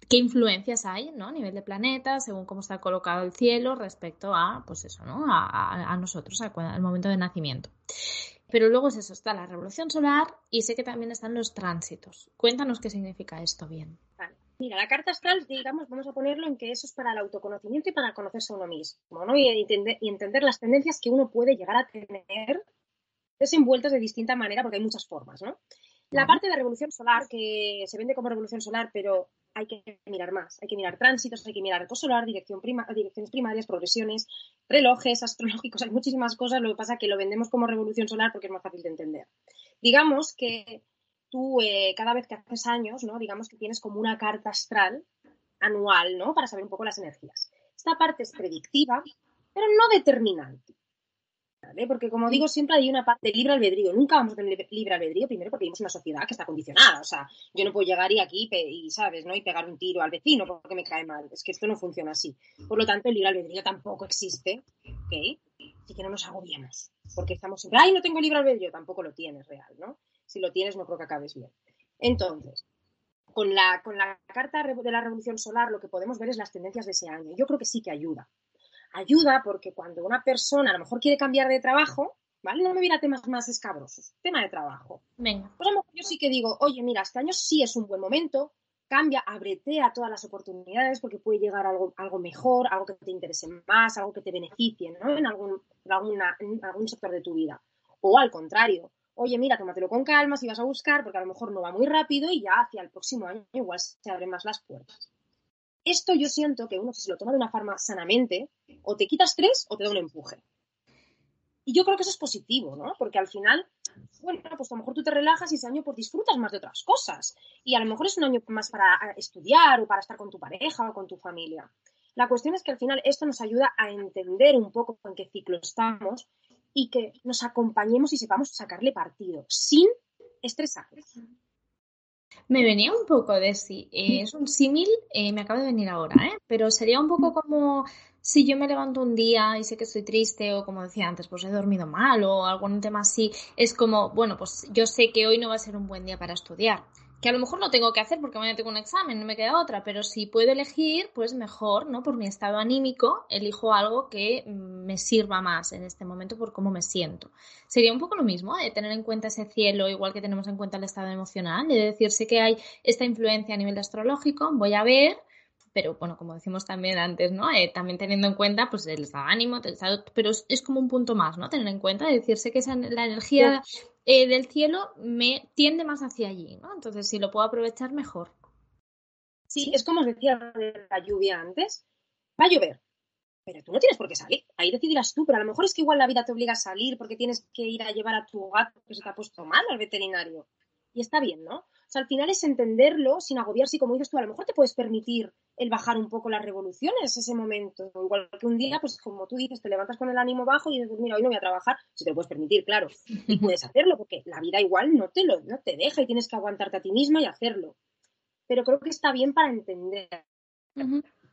qué influencias hay ¿no? a nivel de planeta, según cómo está colocado el cielo respecto a, pues eso, ¿no? a, nosotros, al momento de nacimiento. Pero luego es eso, está la revolución solar y sé que también están los tránsitos. Cuéntanos qué significa esto bien. Mira, la carta astral, digamos, vamos a ponerlo en que eso es para el autoconocimiento y para conocerse a uno mismo, ¿no? Y entender, y entender las tendencias que uno puede llegar a tener desenvueltas de distinta manera, porque hay muchas formas, ¿no? La parte de revolución solar, que se vende como revolución solar, pero hay que mirar más. Hay que mirar tránsitos, hay que mirar arco solar, dirección prima, direcciones primarias, progresiones, relojes astrológicos, (laughs) hay muchísimas cosas. Lo que pasa es que lo vendemos como revolución solar porque es más fácil de entender. Digamos que tú eh, cada vez que haces años, ¿no? Digamos que tienes como una carta astral anual, ¿no? Para saber un poco las energías. Esta parte es predictiva, pero no determinante. Porque como digo, siempre hay una parte de libre albedrío. Nunca vamos a tener libre albedrío, primero porque vivimos una sociedad que está condicionada. O sea, yo no puedo llegar y aquí y, ¿sabes? ¿no? Y pegar un tiro al vecino porque me cae mal. Es que esto no funciona así. Por lo tanto, el libre albedrío tampoco existe, ¿ok? Así que no nos agobiemos. Porque estamos siempre, ay, no tengo libre albedrío. Tampoco lo tienes real, ¿no? Si lo tienes, no creo que acabes bien. Entonces, con la, con la carta de la revolución solar lo que podemos ver es las tendencias de ese año. Yo creo que sí que ayuda ayuda porque cuando una persona a lo mejor quiere cambiar de trabajo, ¿vale? No me viera temas más escabrosos, tema de trabajo. Venga. Pues a lo mejor yo sí que digo, oye, mira, este año sí es un buen momento, cambia, a todas las oportunidades porque puede llegar algo, algo mejor, algo que te interese más, algo que te beneficie, ¿no? En algún, en algún sector de tu vida. O al contrario, oye, mira, tómatelo con calma si vas a buscar, porque a lo mejor no va muy rápido y ya hacia el próximo año igual se abren más las puertas. Esto yo siento que uno, si se lo toma de una forma sanamente, o te quitas tres o te da un empuje. Y yo creo que eso es positivo, ¿no? Porque al final, bueno, pues a lo mejor tú te relajas y ese año pues disfrutas más de otras cosas. Y a lo mejor es un año más para estudiar o para estar con tu pareja o con tu familia. La cuestión es que al final esto nos ayuda a entender un poco en qué ciclo estamos y que nos acompañemos y sepamos sacarle partido sin estresarnos. Me venía un poco de sí. Eh, es un símil, eh, me acaba de venir ahora, ¿eh? Pero sería un poco como si yo me levanto un día y sé que estoy triste o como decía antes, pues he dormido mal o algún tema así. Es como, bueno, pues yo sé que hoy no va a ser un buen día para estudiar que a lo mejor no tengo que hacer porque mañana tengo un examen, no me queda otra, pero si puedo elegir, pues mejor, ¿no? Por mi estado anímico, elijo algo que me sirva más en este momento por cómo me siento. Sería un poco lo mismo, de tener en cuenta ese cielo, igual que tenemos en cuenta el estado emocional, de decirse que hay esta influencia a nivel astrológico, voy a ver pero bueno, como decimos también antes, ¿no? Eh, también teniendo en cuenta pues el estado de ánimo, el estado, pero es, como un punto más, ¿no? Tener en cuenta, decirse que esa, la energía eh, del cielo me tiende más hacia allí, ¿no? Entonces, si lo puedo aprovechar, mejor. Sí, es como os decía de la lluvia antes, va a llover, pero tú no tienes por qué salir. Ahí decidirás tú, pero a lo mejor es que igual la vida te obliga a salir porque tienes que ir a llevar a tu gato que se te ha puesto mal al veterinario. Y está bien, ¿no? O sea, al final es entenderlo sin agobiarse y como dices tú, a lo mejor te puedes permitir el bajar un poco las revoluciones ese momento. Igual que un día, pues como tú dices, te levantas con el ánimo bajo y dices, mira, hoy no voy a trabajar, si te lo puedes permitir, claro. Y (laughs) puedes hacerlo porque la vida igual no te, lo, no te deja y tienes que aguantarte a ti misma y hacerlo. Pero creo que está bien para entender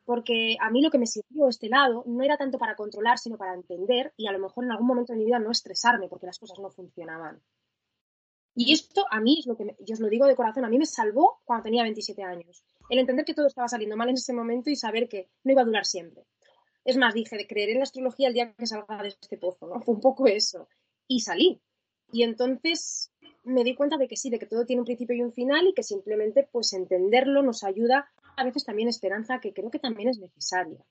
porque a mí lo que me sirvió este lado no era tanto para controlar, sino para entender y a lo mejor en algún momento de mi vida no estresarme porque las cosas no funcionaban. Y esto a mí es lo que, yo os lo digo de corazón, a mí me salvó cuando tenía 27 años. El entender que todo estaba saliendo mal en ese momento y saber que no iba a durar siempre. Es más, dije de creer en la astrología el día que salga de este pozo, ¿no? (laughs) Fue un poco eso. Y salí. Y entonces me di cuenta de que sí, de que todo tiene un principio y un final y que simplemente pues entenderlo nos ayuda a veces también esperanza que creo que también es necesaria.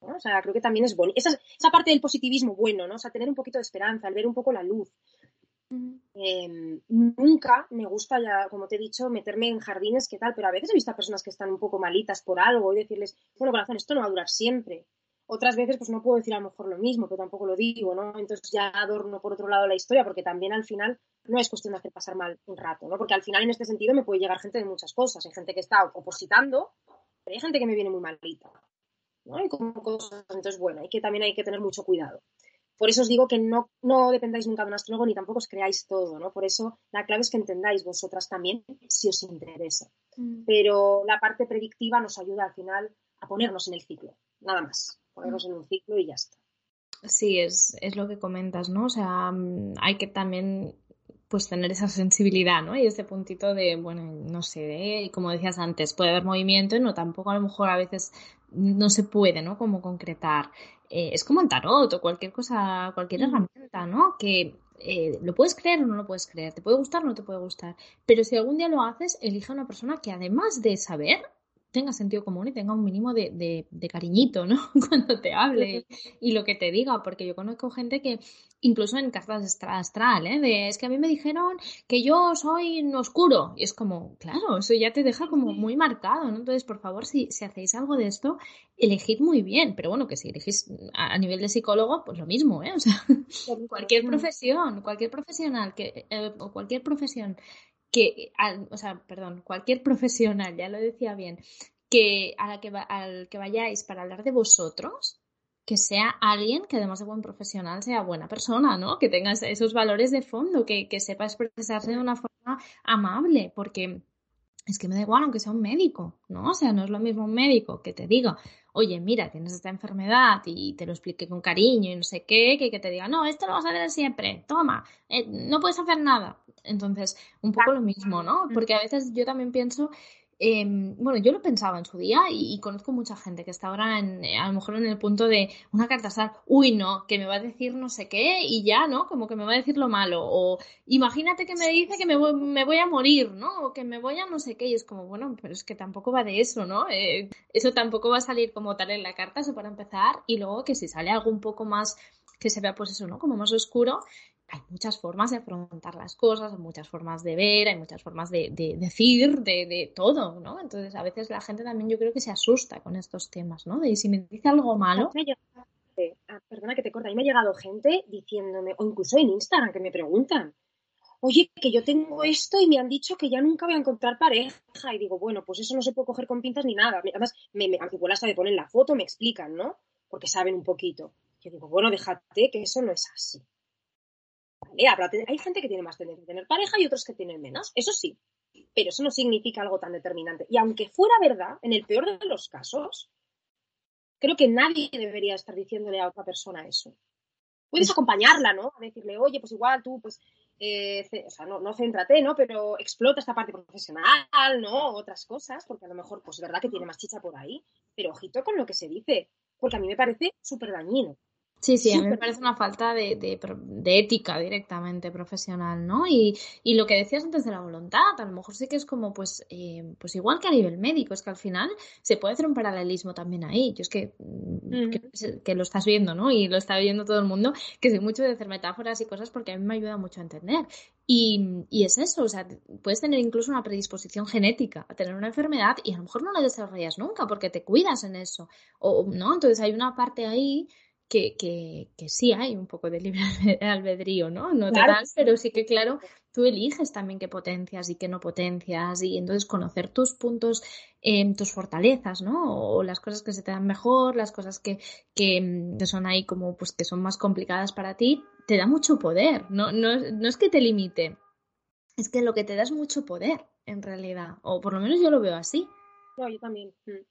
O sea, creo que también es bueno. Esa, esa parte del positivismo bueno, ¿no? O sea, tener un poquito de esperanza, al ver un poco la luz. Em, nunca me gusta ya, como te he dicho, meterme en jardines, ¿qué tal? Pero a veces he visto a personas que están un poco malitas por algo y decirles, bueno, corazón, esto no va a durar siempre. Otras veces, pues no puedo decir a lo mejor lo mismo, pero tampoco lo digo, ¿no? Entonces ya adorno por otro lado la historia, porque también al final no es cuestión de hacer pasar mal un rato, ¿no? Porque al final en este sentido me puede llegar gente de muchas cosas. Hay gente que está opositando, pero hay gente que me viene muy malita, ¿no? Y como cosas, entonces bueno, hay que también hay que tener mucho cuidado. Por eso os digo que no, no dependáis nunca de un astrólogo ni tampoco os creáis todo, ¿no? Por eso la clave es que entendáis vosotras también si os interesa. Mm. Pero la parte predictiva nos ayuda al final a ponernos en el ciclo, nada más. Ponernos en un ciclo y ya está. Sí, es, es lo que comentas, ¿no? O sea, hay que también pues tener esa sensibilidad, ¿no? Y ese puntito de, bueno, no sé, y como decías antes, puede haber movimiento y no, tampoco a lo mejor a veces no se puede, ¿no? Como concretar. Eh, es como en tarot o cualquier cosa, cualquier herramienta, ¿no? Que eh, lo puedes creer o no lo puedes creer, te puede gustar o no te puede gustar, pero si algún día lo haces, elige a una persona que además de saber, tenga sentido común y tenga un mínimo de, de, cariñito, ¿no? (laughs) Cuando te hable y, lo que te diga, porque yo conozco gente que, incluso en cartas astral, ¿eh? De, es que a mí me dijeron que yo soy oscuro, y es como, claro, eso ya te deja como muy marcado, ¿no? Entonces, por favor, si, si hacéis algo de esto, elegid muy bien, pero bueno, que si elegís a, nivel de psicólogo, pues lo mismo, ¿eh? O sea, (laughs) cualquier profesión, cualquier profesional que, eh, o cualquier profesión que, o sea, perdón, cualquier profesional, ya lo decía bien, que a la que al que vayáis para hablar de vosotros, que sea alguien que además de buen profesional sea buena persona, ¿no? Que tenga esos valores de fondo, que, que sepa expresarse de una forma amable, porque es que me da igual aunque sea un médico, ¿no? O sea, no es lo mismo un médico que te diga, oye, mira, tienes esta enfermedad y te lo explique con cariño y no sé qué, que, que te diga, no, esto lo vas a hacer siempre, toma, eh, no puedes hacer nada. Entonces, un poco lo mismo, ¿no? Porque a veces yo también pienso Em, bueno, yo lo pensaba en su día y, conozco mucha gente que está ahora en, a lo mejor en el punto de una carta astral, uy, no, que me va a decir no sé qué y ya, ¿no? Como que me va a decir lo malo. O imagínate que me dice que me voy, me voy a morir, ¿no? O que me voy a no sé qué. Y es como, bueno, pero es que tampoco va de eso, ¿no? Eh, eso tampoco va a salir como tal en la carta, eso para empezar. Y luego que si sale algo un poco más que se vea pues eso, ¿no? Como más oscuro, hay muchas formas de afrontar las cosas, hay muchas formas de ver, hay muchas formas de, decir, de, todo, ¿no? Entonces, a veces la gente también yo creo que se asusta con estos temas, ¿no? De si me dice algo malo... Ah, perdona que te corta, a mí me ha llegado gente diciéndome, o incluso en Instagram, que me preguntan, oye, que yo tengo esto y me han dicho que ya nunca voy a encontrar pareja. Y digo, bueno, pues eso no se puede coger con pinzas ni nada. Además, me, me, hasta me ponen la foto, me explican, ¿no? Porque saben un poquito. Yo digo, bueno, déjate que eso no es así hay gente que tiene más tendencia a tener pareja y otros que tienen menos, eso sí, pero eso no significa algo tan determinante. Y aunque fuera verdad, en el peor de los casos, creo que nadie debería estar diciéndole a otra persona eso. Puedes acompañarla, ¿no? A decirle, oye, pues igual tú, pues, eh, o sea, no, no céntrate, ¿no? Pero explota esta parte profesional, ¿no? Otras cosas, porque a lo mejor, pues es verdad que tiene más chicha por ahí, pero ojito con lo que se dice, porque a mí me parece súper dañino. Sí, sí, a mí me parece una falta de, ética directamente profesional, ¿no? Y, lo que decías antes de la voluntad, a lo mejor sí que es como, pues, eh, pues igual que a nivel médico, es que al final se puede hacer un paralelismo también ahí. Yo es que, mm, que, lo estás viendo, ¿no? Y lo está viendo todo el mundo, que soy mucho de hacer metáforas y cosas porque a mí me ayuda mucho a entender. Y, y, es eso, o sea, puedes tener incluso una predisposición genética a tener una enfermedad y a lo mejor no la desarrollas nunca porque te cuidas en eso, o no, entonces hay una parte ahí que, que, que, sí hay un poco de libre (laughs) albedrío, ¿no? No total, pero sí que, claro, tú eliges también qué potencias y qué no potencias y entonces conocer tus puntos, eh, tus fortalezas, ¿no? O las cosas que se te dan mejor, las cosas que, que, son ahí como, pues que son más complicadas para ti, te da mucho poder, no, no, no es que te limite, es que lo que te da es mucho poder, en realidad, o por lo menos yo lo veo así. No, yo también. Mm.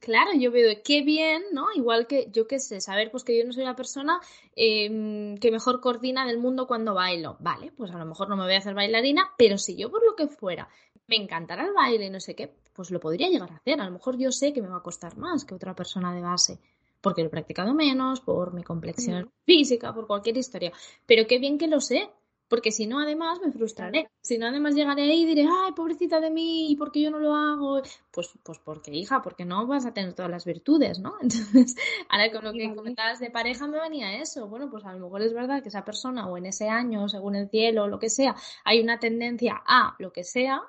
Claro, yo veo qué bien, ¿no? Igual que yo qué sé, saber pues que yo no soy la persona em, que mejor coordina del mundo cuando bailo. Vale, pues a lo mejor no me voy a hacer bailarina, pero si yo por lo que fuera me encantara el baile y no sé qué, pues lo podría llegar a hacer. A lo mejor yo sé que me va a costar más que otra persona de base, porque lo he practicado menos, por mi complexión mm. física, por cualquier historia. Pero qué bien que lo sé, porque si no, además me frustraré. Si no, además llegaré ahí y diré, ay, pobrecita de mí, ¿y por qué yo no lo hago? Pues, pues porque, hija, porque no vas a tener todas las virtudes, ¿no? (laughs) Entonces, ahora con lo que comentabas de pareja me venía eso. Bueno, pues a lo mejor es verdad que esa persona o en ese año, según el cielo o lo que sea, hay una tendencia a lo que sea,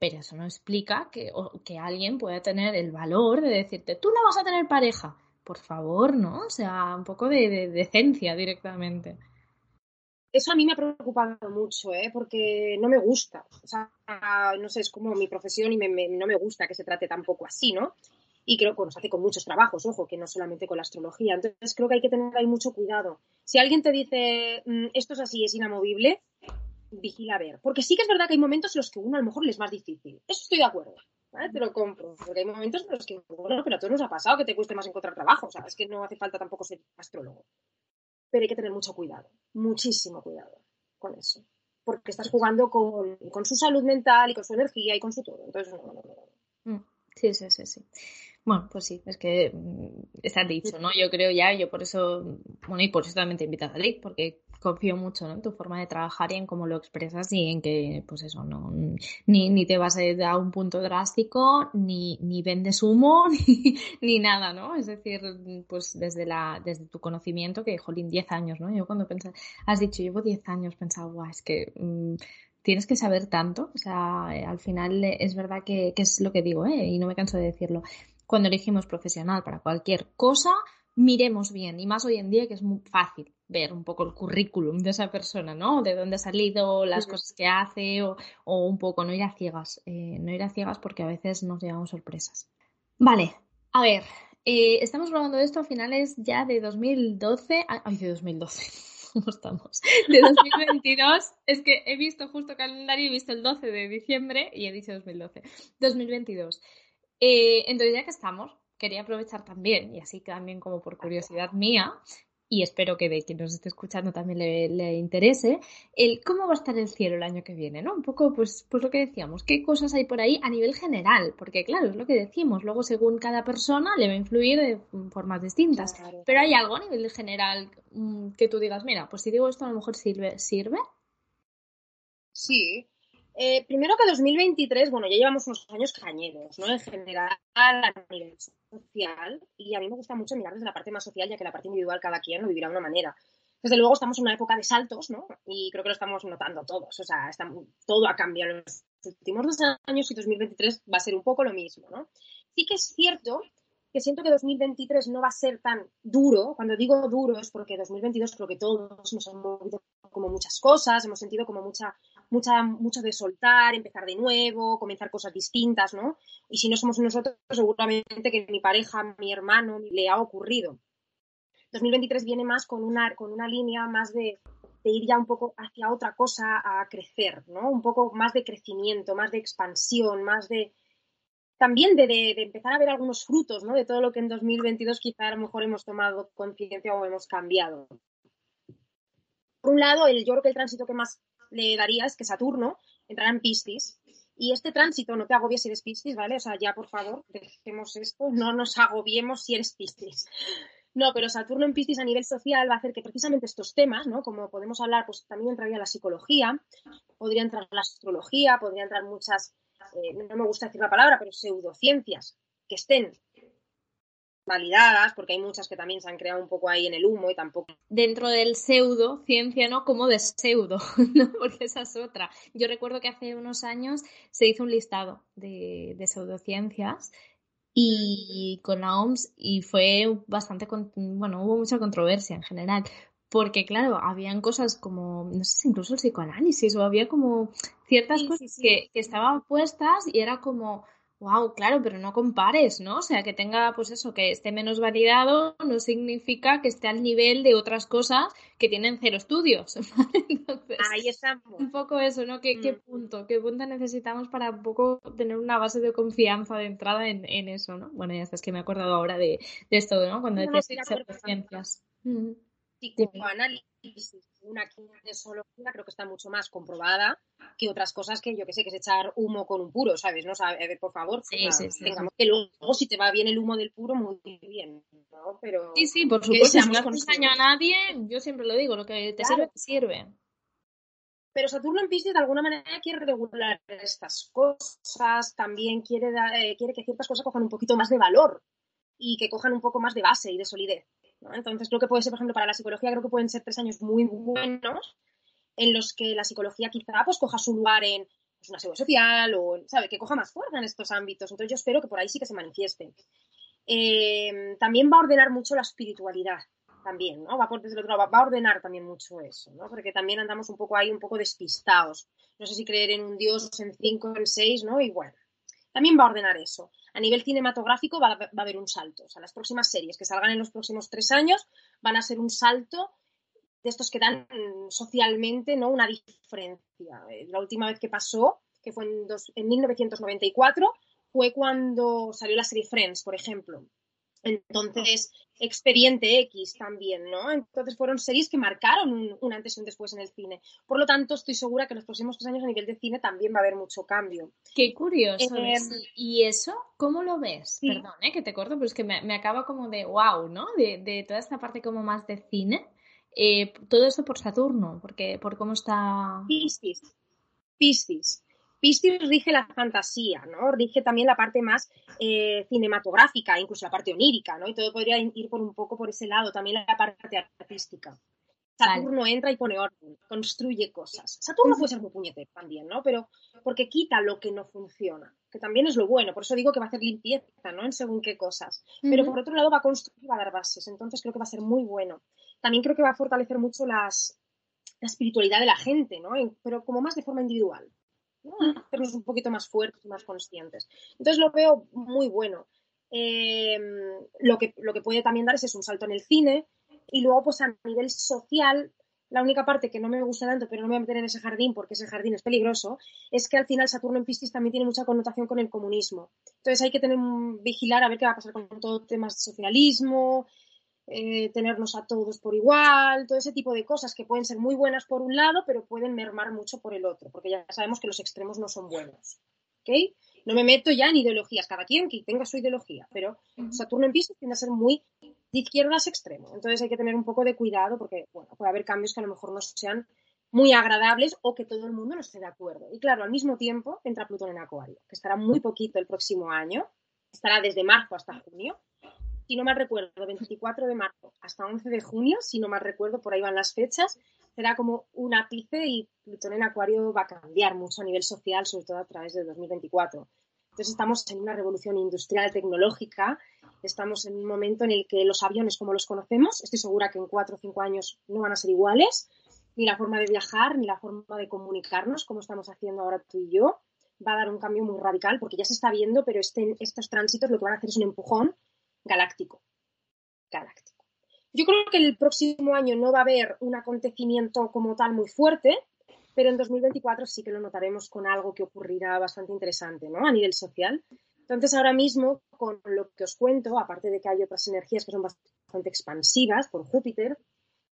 pero eso no explica que, que alguien pueda tener el valor de decirte, tú no vas a tener pareja. Por favor, ¿no? O sea, un poco de decencia directamente eso a mí me ha preocupado mucho, ¿eh? porque no me gusta. O sea, no sé, es como mi profesión y no me gusta que se trate tampoco así, ¿no? Y creo que nos se hace con muchos trabajos, ojo, que no solamente con la astrología. Entonces creo que hay que tener ahí mucho cuidado. Si alguien te dice, mm, esto es así, es inamovible, vigila a ver. Porque sí que es verdad que hay momentos en los que uno a lo mejor le es más difícil. Eso estoy de acuerdo. ¿vale? Te lo compro. Porque hay momentos en los que, bueno, pero a todos nos ha pasado que te cueste más encontrar trabajo. O sea, es que no hace falta tampoco ser astrólogo pero hay que tener mucho cuidado, muchísimo cuidado con eso, porque estás jugando con, con su salud mental y con su energía y con su todo. Entonces, no, no, no. Mm, sí, sí, sí, sí. Bueno, pues sí, es que mm, está dicho, ¿no? Yo creo ya, yo por eso, bueno, y por eso también te he invitado a salir, porque confío mucho en tu forma de trabajar y en cómo lo expresas y en que, pues eso, no ni, ni te vas a un punto drástico, ni, ni vendes humo, (laughs) ni, nada, ¿no? Es decir, pues desde la, desde tu conocimiento, que, jolín, 10 años, ¿no? Yo cuando pensé, has dicho, llevo 10 años, pensaba, guau, es que mm, tienes que saber tanto, o sea, al final es verdad que, que es lo que digo, ¿eh? Y no me canso de decirlo. Cuando elegimos profesional para cualquier cosa, miremos bien, y más hoy en día que es muy fácil ver un poco el currículum de esa persona, ¿no? De dónde ha salido, las cosas que hace, o, un poco no ir a ciegas, eh, no ir a ciegas porque a veces nos llevamos sorpresas. Vale, a ver, eh, estamos grabando esto a finales ya de 2012, ay, de 2012. (laughs) ¿Cómo estamos? De 2022. (laughs) es que he visto justo calendario, he visto el 12 de diciembre y he dicho 2012. 2022. Eh, entonces, ya que estamos, quería aprovechar también, y así también como por curiosidad mía, y espero que de quien nos esté escuchando también le, interese, el cómo va a estar el cielo el año que viene, ¿no? Un poco, pues, pues lo que decíamos, qué cosas hay por ahí a nivel general, porque claro, es lo que decimos, luego según cada persona le va a influir de formas distintas, pero hay algo a nivel general mm, que tú digas, mira, pues si digo esto a lo mejor sirve. ¿sirve? Sí, eh, primero que 2023, bueno, ya llevamos unos años cañeros, ¿no? En general, a nivel social, y a mí me gusta mucho mirar desde la parte más social, ya que la parte individual cada quien lo vivirá de una manera. Desde luego estamos en una época de saltos, ¿no? Y creo que lo estamos notando todos, o sea, todo ha cambiado en los últimos dos años y 2023 va a ser un poco lo mismo, ¿no? Sí que es cierto que siento que 2023 no va a ser tan duro. Cuando digo duro es porque 2022 creo que todos nos hemos movido como muchas cosas, hemos sentido como mucha mucha, mucho de soltar, empezar de nuevo, comenzar cosas distintas, ¿no? Y si no somos nosotros, seguramente que mi pareja, mi hermano, le ha ocurrido. 2023 viene más con una, con una línea más de, ir ya un poco hacia otra cosa a crecer, ¿no? Un poco más de crecimiento, más de expansión, más de... También de, de, de empezar a ver algunos frutos, ¿no? De todo lo que en 2022 quizá a lo mejor hemos tomado conciencia o hemos cambiado. Por un lado, el, yo creo que el tránsito que más le daría es que Saturno entrará en Piscis. Y este tránsito, no te agobies si eres Piscis, ¿vale? O sea, ya por favor, dejemos esto, no nos agobiemos si eres Piscis. No, pero Saturno en Piscis a nivel social va a hacer que precisamente estos temas, ¿no? Como podemos hablar, pues también entraría la psicología, podría entrar la astrología, podría entrar muchas, eh, no me gusta decir la palabra, pero pseudociencias que estén validadas, porque hay muchas que también se han creado un poco ahí en el humo y tampoco. Dentro del pseudo, ciencia, ¿no? Como de pseudo, (laughs) ¿no? Porque esa es otra. Yo recuerdo que hace unos años se hizo un listado de, de pseudociencias y con la OMS y fue bastante, bueno, hubo mucha controversia en general, porque claro, habían cosas como, no sé si incluso el psicoanálisis o había como ciertas cosas Que, que estaban puestas y era como, Wow, claro, pero no compares, ¿no? O sea, que tenga, pues eso, que esté menos validado no significa que esté al nivel de otras cosas que tienen cero estudios. (laughs) Entonces, Ahí estamos. Un poco eso, ¿no? ¿Qué, ¿Qué, mm. punto? ¿Qué punto necesitamos para un poco tener una base de confianza de entrada en, en eso, ¿no? Bueno, ya sabes que me he acordado ahora de, de esto, ¿no? Cuando no, decías ciencias. Psicoanálisis una kinesiología creo que está mucho más comprobada que otras cosas que yo que sé, que es echar humo con un puro, ¿sabes? ¿No? por favor, sí, sí, sí, que luego si te va bien el humo del puro, muy bien, ¿no? Pero sí, sí, por supuesto, si no haces daño a nadie, yo siempre lo digo, lo que te sirve, te sirve. Pero Saturno en Piscis de alguna manera quiere regular estas cosas, también quiere, eh, quiere que ciertas cosas cojan un poquito más de valor y que cojan un poco más de base y de solidez. Entonces creo que puede ser, por ejemplo, para la psicología, creo que pueden ser tres años muy buenos en los que la psicología quizá pues coja su lugar en pues, una seguridad social o, ¿sabe? Que coja más fuerza en estos ámbitos. Entonces yo espero que por ahí sí que se manifieste. Eh, también va a ordenar mucho la espiritualidad, también, ¿no? Va por desde el otro va a ordenar también mucho eso, ¿no? Porque también andamos un poco ahí, un poco despistados. No sé si creer en un Dios en cinco, en seis, ¿no? Y bueno, también va a ordenar eso a nivel cinematográfico va a, haber un salto. O sea, las próximas series que salgan en los próximos tres años van a ser un salto de estos que dan socialmente ¿no? una diferencia. Eh, la última vez que pasó, que fue en, en 1994, fue cuando salió la serie Friends, por ejemplo. Entonces, Expediente X también, ¿no? Entonces fueron series que marcaron un, antes y un después en el cine. Por lo tanto, estoy segura que en los próximos tres años a nivel de cine también va a haber mucho cambio. Qué curioso. Eh, ¿Y eso cómo lo ves? Perdón, ¿eh? que te corto, pero es que me, acaba como de wow, ¿no? De, toda esta parte como más de cine. Eh, todo esto por Saturno, porque por cómo está... Piscis. Piscis. Piscis rige la fantasía, ¿no? Rige también la parte más eh, cinematográfica, incluso la parte onírica, ¿no? Y todo podría ir por un poco por ese lado, también la parte artística. Saturno entra y pone orden, construye cosas. Saturno puede ser muy puñetero también, ¿no? Pero porque quita lo que no funciona, que también es lo bueno. Por eso digo que va a hacer limpieza, ¿no? En según qué cosas. Pero por otro lado va a construir, va a dar bases. Entonces creo que va a ser muy bueno. También creo que va a fortalecer mucho las, la espiritualidad de la gente, ¿no? Pero como más de forma individual (laughs) hacernos un poquito más fuertes y más conscientes. Entonces lo veo muy bueno. Em, lo, que, lo que puede también dar es un salto en el cine y luego pues a nivel social la única parte que no me gusta tanto, pero no me voy a meter en ese jardín porque ese jardín es peligroso, es que al final Saturno en Piscis también tiene mucha connotación con el comunismo. Entonces hay que tener vigilar a ver qué va a pasar con todo temas de socialismo, eh, tenernos a todos por igual, todo ese tipo de cosas que pueden ser muy buenas por un lado, pero pueden mermar mucho por el otro, porque ya sabemos que los extremos no son buenos. ¿okay? No me meto ya en ideologías, cada quien que tenga su ideología, pero Saturno en Piscis tiende a ser muy de izquierdas extremo. Entonces hay que tener un poco de cuidado porque bueno, puede haber cambios que a lo mejor no sean muy agradables o que todo el mundo no esté de acuerdo. Y claro, al mismo tiempo entra Plutón en Acuario, que estará muy poquito el próximo año, estará desde marzo hasta junio, si no mal recuerdo, 24 de marzo hasta 11 de junio, si no mal recuerdo, por ahí van las fechas, será como un ápice y Plutón en Acuario va a cambiar mucho a nivel social, sobre todo a través de 2024. Entonces estamos en una revolución industrial tecnológica, estamos en un momento en el que los aviones como los conocemos, estoy segura que en cuatro o cinco años no van a ser iguales, ni la forma de viajar, ni la forma de comunicarnos, como estamos haciendo ahora tú y yo, va a dar un cambio muy radical, porque ya se está viendo, pero este, estos tránsitos lo que van a hacer es un empujón galáctico. Galáctico. Yo creo que el próximo año no va a haber un acontecimiento como tal muy fuerte, pero en 2024 sí que lo notaremos con algo que ocurrirá bastante interesante, ¿no? A nivel social. Entonces, ahora mismo, con lo que os cuento, aparte de que hay otras energías que son bastante expansivas por Júpiter,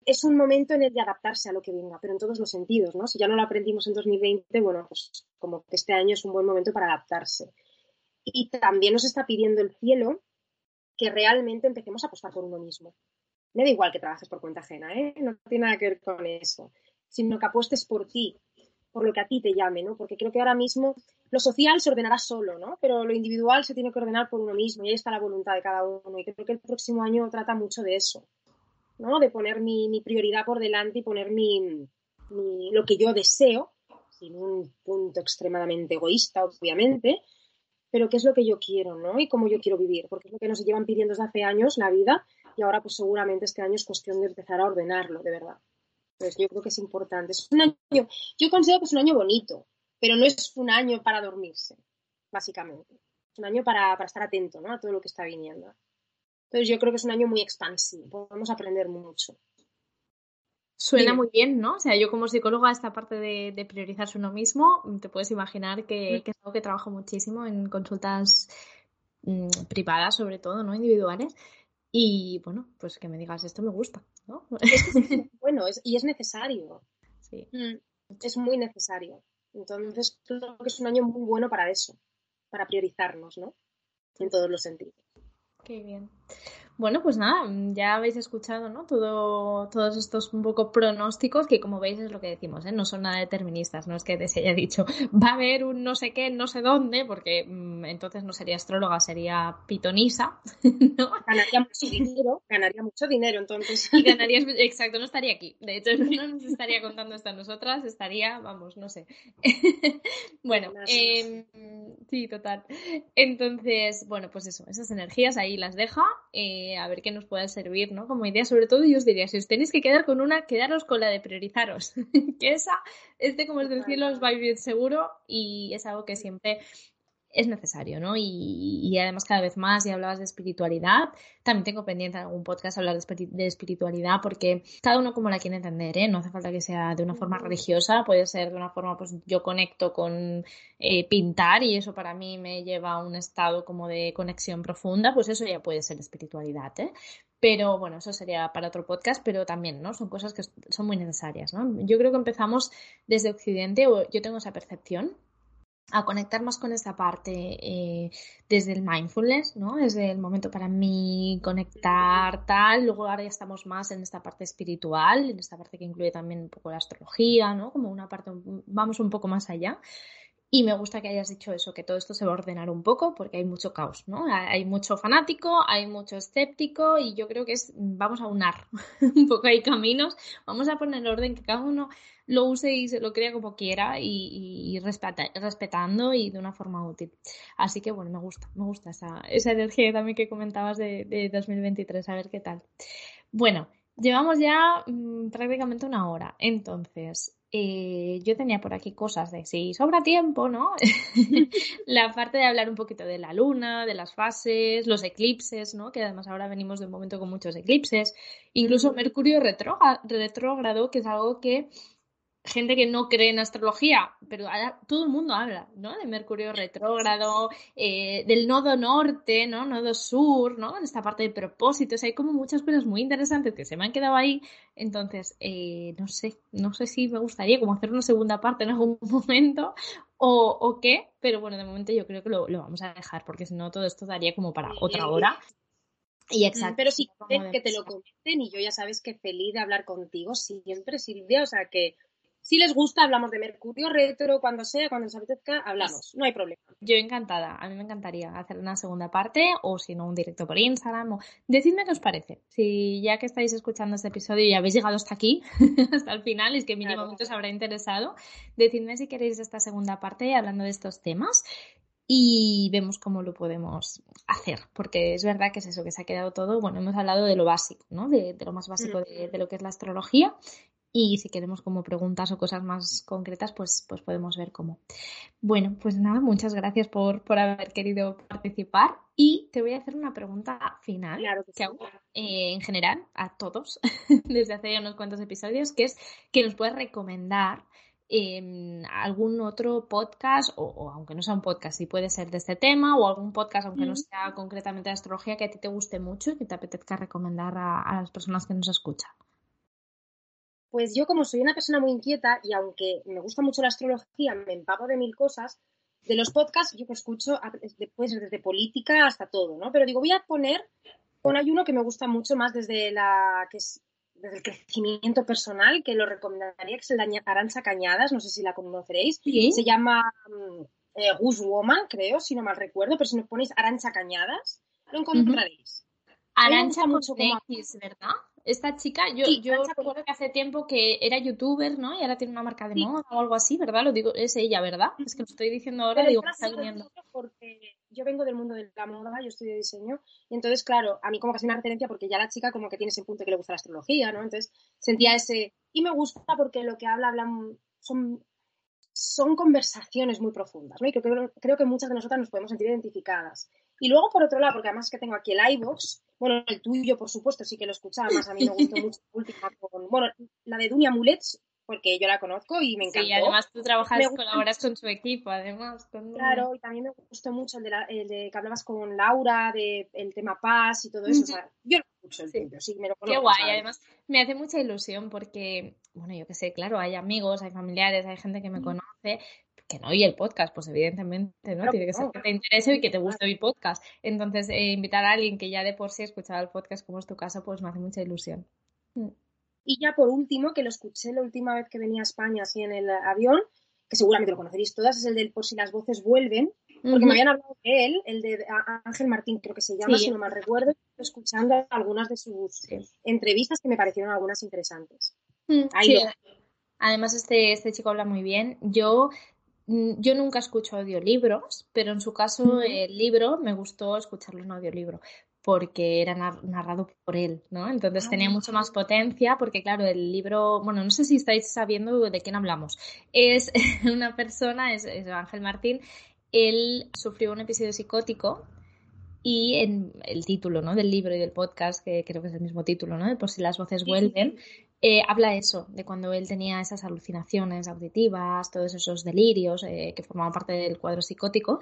es un momento en el de adaptarse a lo que venga, pero en todos los sentidos, ¿no? Si ya no lo aprendimos en 2020, bueno, pues como que este año es un buen momento para adaptarse. Y también nos está pidiendo el cielo que realmente empecemos a apostar por uno mismo. me da igual que trabajes por cuenta ajena, ¿eh? no tiene nada que ver con eso, sino que apuestes por ti, por lo que a ti te llame, ¿no? Porque creo que ahora mismo lo social se ordenará solo, ¿no? Pero lo individual se tiene que ordenar por uno mismo y ahí está la voluntad de cada uno. Y creo que el próximo año trata mucho de eso, ¿no? De poner mi, prioridad por delante y poner mi, lo que yo deseo, sin un punto extremadamente egoísta, obviamente, pero qué es lo que yo quiero, ¿no? Y cómo yo quiero vivir, porque es lo que nos llevan pidiendo desde hace años la vida y ahora pues seguramente este año es cuestión de empezar a ordenarlo, de verdad. Pues yo creo que es importante. Es un año, yo considero que es un año bonito, pero no es un año para dormirse, básicamente. Es un año para, estar atento ¿no? a todo lo que está viniendo. Entonces yo creo que es un año muy expansivo, podemos aprender mucho. Suena muy bien, ¿no? O sea, yo como psicóloga, esta parte de, priorizarse uno mismo, te puedes imaginar que, que, es algo que trabajo muchísimo en consultas mm, privadas, sobre todo, ¿no? Individuales. Y bueno, pues que me digas, esto me gusta, ¿no? (laughs) bueno, y es necesario. Sí. Mm, es muy necesario. Entonces, creo que es un año muy bueno para eso, para priorizarnos, ¿no? En todos los sentidos. Qué bien. Bueno, pues nada, ya habéis escuchado, ¿no? Todo, todos estos un poco pronósticos que, como veis, es lo que decimos, ¿eh? No son nada deterministas, no es que se haya dicho, va a haber un no sé qué, no sé dónde, porque mm, entonces no sería astróloga, sería pitonisa, (laughs) ¿no? Ganaría (laughs) mucho dinero, ganaría mucho dinero, entonces. Y ganaría, exacto, no estaría aquí. De hecho, (laughs) no nos estaría contando esto a nosotras, estaría, vamos, no sé. bueno, eh, sí, total. Entonces, bueno, pues eso, esas energías ahí las deja. Eh, a ver qué nos pueda servir, ¿no? Como idea, sobre todo yo os diría, si os tenéis que quedar con una, quedaros con la de priorizaros, (laughs) que esa, este como es del cielo os va a vivir seguro y es algo que siempre es necesario, ¿no? Y, además cada vez más, y hablabas de espiritualidad, también tengo pendiente en algún podcast hablar de, espiritualidad porque cada uno como la quiere entender, ¿eh? No hace falta que sea de una forma religiosa, puede ser de una forma, pues yo conecto con eh, pintar y eso para mí me lleva a un estado como de conexión profunda, pues eso ya puede ser espiritualidad, ¿eh? Pero bueno, eso sería para otro podcast, pero también, ¿no? Son cosas que son muy necesarias, ¿no? Yo creo que empezamos desde Occidente, o yo tengo esa percepción, a conectar más con esta parte eh, desde el mindfulness, ¿no? Desde el momento para mí conectar tal, luego ahora ya estamos más en esta parte espiritual, en esta parte que incluye también un poco la astrología, ¿no? Como una parte, vamos un poco más allá. Y me gusta que hayas dicho eso, que todo esto se va a ordenar un poco porque hay mucho caos, ¿no? Hay mucho fanático, hay mucho escéptico y yo creo que es, vamos a unar (laughs) un poco hay caminos, vamos a poner orden que cada uno lo use y se lo crea como quiera y, respetando y de una forma útil. Así que bueno, me gusta, me gusta esa, esa energía también que comentabas de, de 2023, a ver qué tal. Bueno, llevamos ya mm, prácticamente una hora, entonces eh, yo tenía por aquí cosas de si sobra tiempo, ¿no? (laughs) la parte de hablar un poquito de la luna, de las fases, los eclipses, ¿no? Que además ahora venimos de un momento con muchos eclipses, incluso Mercurio retrógrado, que es algo que gente que no cree en astrología, pero todo el mundo habla, ¿no? De Mercurio retrógrado, eh, del nodo norte, ¿no? Nodo sur, ¿no? En esta parte de propósitos, hay como muchas cosas muy interesantes que se me han quedado ahí, entonces, eh, no sé, no sé si me gustaría como hacer una segunda parte en algún (laughs) momento o, qué, pero bueno, de momento yo creo que lo, vamos a dejar, porque si no todo esto daría como para otra hora. Y mm, exacto. Pero si quieren que te lo comenten y yo ya sabes que feliz de hablar contigo siempre, Silvia, o sea que si les gusta, hablamos de Mercurio retro, cuando sea, cuando les apetezca, hablamos, no hay problema. Yo encantada, a mí me encantaría hacer una segunda parte o si no un directo por Instagram. O... Decidme qué os parece. Si ya que estáis escuchando este episodio y habéis llegado hasta aquí, (laughs) hasta el final, es que mínimamente os habrá interesado, decidme si queréis esta segunda parte hablando de estos temas y vemos cómo lo podemos hacer, porque es verdad que es eso, que se ha quedado todo, bueno, hemos hablado de lo básico, ¿no? De, lo más básico de, de, lo que es la astrología y si queremos como preguntas o cosas más concretas, pues, pues podemos ver cómo. Bueno, pues nada, muchas gracias por, por haber querido participar y te voy a hacer una pregunta final que, hago eh, en general a todos (laughs) desde hace ya unos cuantos episodios, que es que nos puedes recomendar em, algún otro podcast, o, aunque no sea un podcast, si puede ser de este tema, o algún podcast, aunque no sea concretamente de astrología, que a ti te guste mucho y que te apetezca recomendar a las personas que nos escuchan. Pues yo como soy una persona muy inquieta y aunque me gusta mucho la astrología, me empapo de mil cosas, de los podcasts yo que escucho después desde política hasta todo, ¿no? Pero digo, voy a poner Bueno, hay uno que me gusta mucho más desde la que es desde el crecimiento personal, que lo recomendaría, que es el de Arancha Cañadas, no sé si la conoceréis. Se llama mm, eh, Goose Woman, creo, si no mal recuerdo, pero si nos ponéis Arancha Cañadas, lo encontraréis. Arancha mucho X, ¿verdad? Esta chica, yo, yo recuerdo que hace tiempo que era youtuber, ¿no? Y ahora tiene una marca de moda o algo así, ¿verdad? Lo digo, es ella, ¿verdad? Es que lo estoy diciendo ahora y digo, está viniendo. Porque yo vengo del mundo de la moda, yo estudio diseño, y entonces, claro, a mí como que hace una referencia porque ya la chica como que tiene ese punto que le gusta la astrología, ¿no? Entonces sentía ese... Y me gusta porque lo que habla, hablan, son son conversaciones muy profundas, ¿no? Y creo, creo, que muchas de nosotras nos podemos sentir identificadas. Y luego, por otro lado, porque además que tengo aquí el iVoox, bueno, el tuyo, por supuesto, sí que lo escuchaba, más a mí me gustó (laughs) mucho la última con, bueno, la de Dunia Mulets, porque yo la conozco y me encantó. Sí, además tú trabajas, colaboras con su equipo, además. Claro, y también me gustó mucho el de, que hablabas con Laura, de el tema paz y todo eso. o sea, yo lo escucho el sí. sí, me lo conozco. Qué guay, además me hace mucha ilusión porque, bueno, yo qué sé, claro, hay amigos, hay familiares, hay gente que me conoce, que no oye el podcast, pues evidentemente, ¿no? Tiene que ser que te interese y que te guste mi podcast. Entonces, eh, invitar a alguien que ya de por sí escuchaba el podcast, como es tu caso, pues me hace mucha ilusión. Mm. Y ya por último, que lo escuché la última vez que venía a España, así en el avión, que seguramente lo conoceréis todas, es el del Por si las voces vuelven, porque me habían hablado de él, el de Ángel Martín, creo que se llama, si no mal recuerdo, escuchando algunas de sus entrevistas que me parecieron algunas interesantes. Mm, Ahí Además, este, este chico habla muy bien. Yo yo nunca escucho audiolibros, pero en su caso el libro me gustó escucharlo en audiolibro porque era narrado por él, ¿no? Entonces tenía mucho más potencia porque, claro, el libro, bueno, no sé si estáis sabiendo de quién hablamos. Es (laughs) una persona, es, Ángel Martín, él sufrió un episodio psicótico y en el título ¿no? del libro y del podcast, que creo que es el mismo título, ¿no? de por si las voces vuelven, eh, habla eso, de cuando él tenía esas alucinaciones auditivas, todos esos delirios eh, que formaban parte del cuadro psicótico,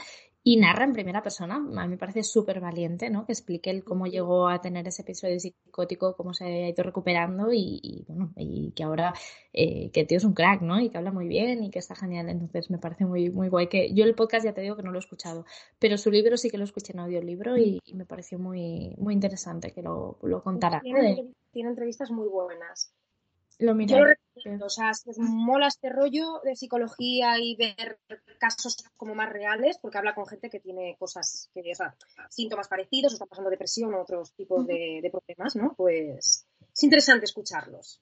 y narra en primera persona. A mí me parece súper valiente, ¿no? Que explique él cómo llegó a tener ese episodio psicótico, cómo se ha ido recuperando y, bueno, y que ahora, eh, que el tío es un crack, ¿no? Y que habla muy bien y que está genial. Entonces me parece muy, muy guay que yo el podcast ya te digo que no lo he escuchado, pero su libro sí que lo escuché en audiolibro y, y me pareció muy, muy interesante que lo, lo contara. tiene entrevistas muy buenas. Lo Yo lo recomiendo, o sea, si os mola este rollo de psicología y ver casos como más reales, porque habla con gente que tiene cosas, que, o sea, síntomas parecidos, o está pasando depresión o otros tipos de, problemas, ¿no? Pues es interesante escucharlos.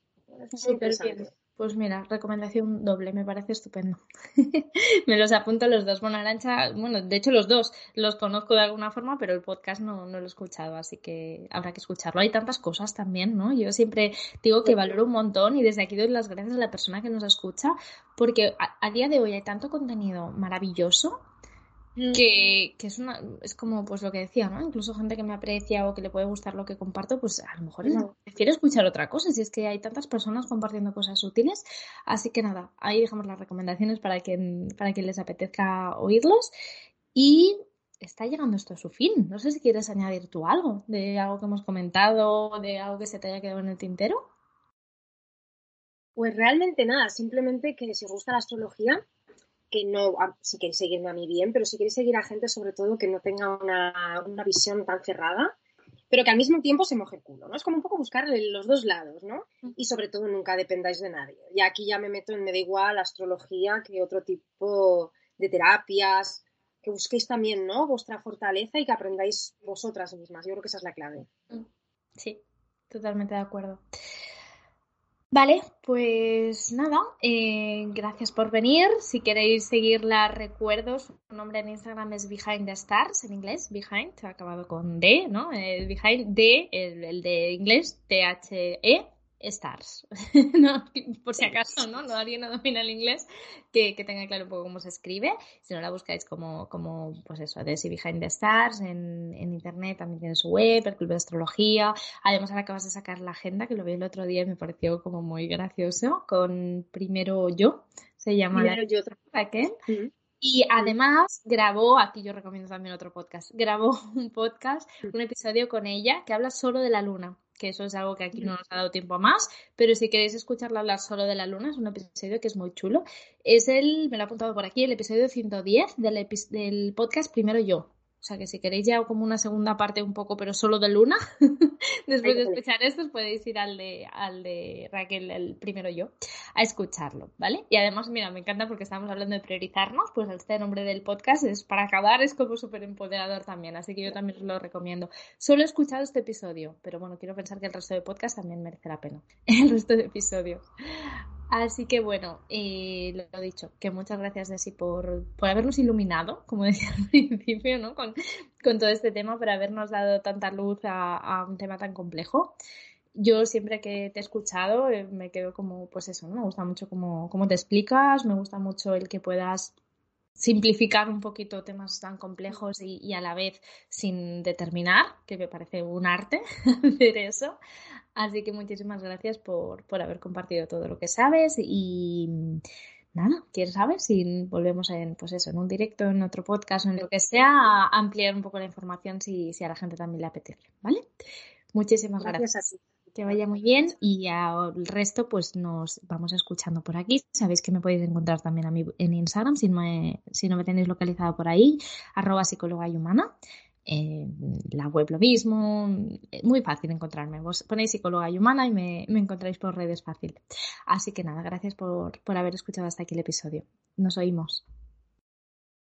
Es interesante. Pues mira, recomendación doble, me parece estupendo. (laughs) me los apunto los dos. Bueno, Arancha, bueno, de hecho los dos los conozco de alguna forma, pero el podcast no, no lo he escuchado, así que habrá que escucharlo. Hay tantas cosas también, ¿no? Yo siempre digo que valoro un montón y desde aquí doy las gracias a la persona que nos escucha, porque a día de hoy hay tanto contenido maravilloso. Que, que, es una es como pues lo que decía, ¿no? Incluso gente que me aprecia o que le puede gustar lo que comparto, pues a lo mejor mm. prefiere escuchar otra cosa, si es que hay tantas personas compartiendo cosas útiles. Así que nada, ahí dejamos las recomendaciones para quien, para quien les apetezca oírlos. Y está llegando esto a su fin. No sé si quieres añadir tú algo de algo que hemos comentado, de algo que se te haya quedado en el tintero. Pues realmente nada, simplemente que si os gusta la astrología, que no, si queréis seguirme a mí bien, pero si queréis seguir a gente sobre todo que no tenga una, una visión tan cerrada, pero que al mismo tiempo se moje el culo, ¿no? Es como un poco buscar los dos lados, ¿no? Y sobre todo nunca dependáis de nadie. Y aquí ya me meto en, me da igual, astrología que otro tipo de terapias, que busquéis también, ¿no? Vuestra fortaleza y que aprendáis vosotras mismas. Yo creo que esa es la clave. Sí, totalmente de acuerdo. Vale, pues nada, eh, gracias por venir. Si queréis seguirla, recuerdo, su nombre en Instagram es Behind the Stars, en inglés, Behind, ha acabado con D, ¿no? El behind D, el, el de inglés, T-H-E, Stars, (laughs) ¿no? por si acaso, ¿no? No alguien no domina el inglés, que, tenga claro un poco cómo se escribe. Si no la buscáis como, como pues eso, de Behind the Stars, en, internet también tiene su web, el club de astrología. Además, ahora acabas de sacar la agenda, que lo vi el otro día y me pareció como muy gracioso, con Primero Yo, se llama Primero Yo. Y además grabó, aquí yo recomiendo también otro podcast, grabó (laughs) un podcast, un episodio con ella que habla solo de la luna que eso es algo que aquí no nos ha dado tiempo más, pero si queréis escucharla hablar solo de la luna, es un episodio que es muy chulo. Es el, me lo he apuntado por aquí, el episodio 110 del, del podcast Primero Yo. O sea que si queréis ya como una segunda parte un poco, pero solo de Luna, (laughs) después de escuchar esto, podéis ir al de, al de Raquel, el primero yo, a escucharlo, ¿vale? Y además, mira, me encanta porque estamos hablando de priorizarnos, pues este nombre del podcast es para acabar, es como súper empoderador también, así que yo también os lo recomiendo. Solo he escuchado este episodio, pero bueno, quiero pensar que el resto de podcast también merece la pena, (laughs) el resto de episodios. Así que bueno, eh, lo he dicho, que muchas gracias Desi por, por habernos iluminado, como (laughs) decía al principio, ¿no? Con, con, todo este tema, por habernos dado tanta luz a, a, un tema tan complejo. Yo siempre que te he escuchado eh, me quedo como, pues eso, ¿no? Me gusta mucho cómo, cómo te explicas, me gusta mucho el que puedas simplificar un poquito temas tan complejos y, y, a la vez sin determinar, que me parece un arte (laughs) hacer eso. Así que muchísimas gracias por, por haber compartido todo lo que sabes y nada, quién sabe si volvemos en, pues eso, en un directo, en otro podcast o en lo que sea, a ampliar un poco la información si, si a la gente también le apetece, ¿vale? Muchísimas gracias. gracias. Que vaya muy bien y al resto pues nos vamos escuchando por aquí. Sabéis que me podéis encontrar también a mí en Instagram si me, si no me tenéis localizado por ahí, arroba psicóloga y humana la web lo mismo, muy fácil encontrarme. Vos ponéis psicóloga y humana y me, me encontráis por redes fácil. Así que nada, gracias por, por haber escuchado hasta aquí el episodio. Nos oímos.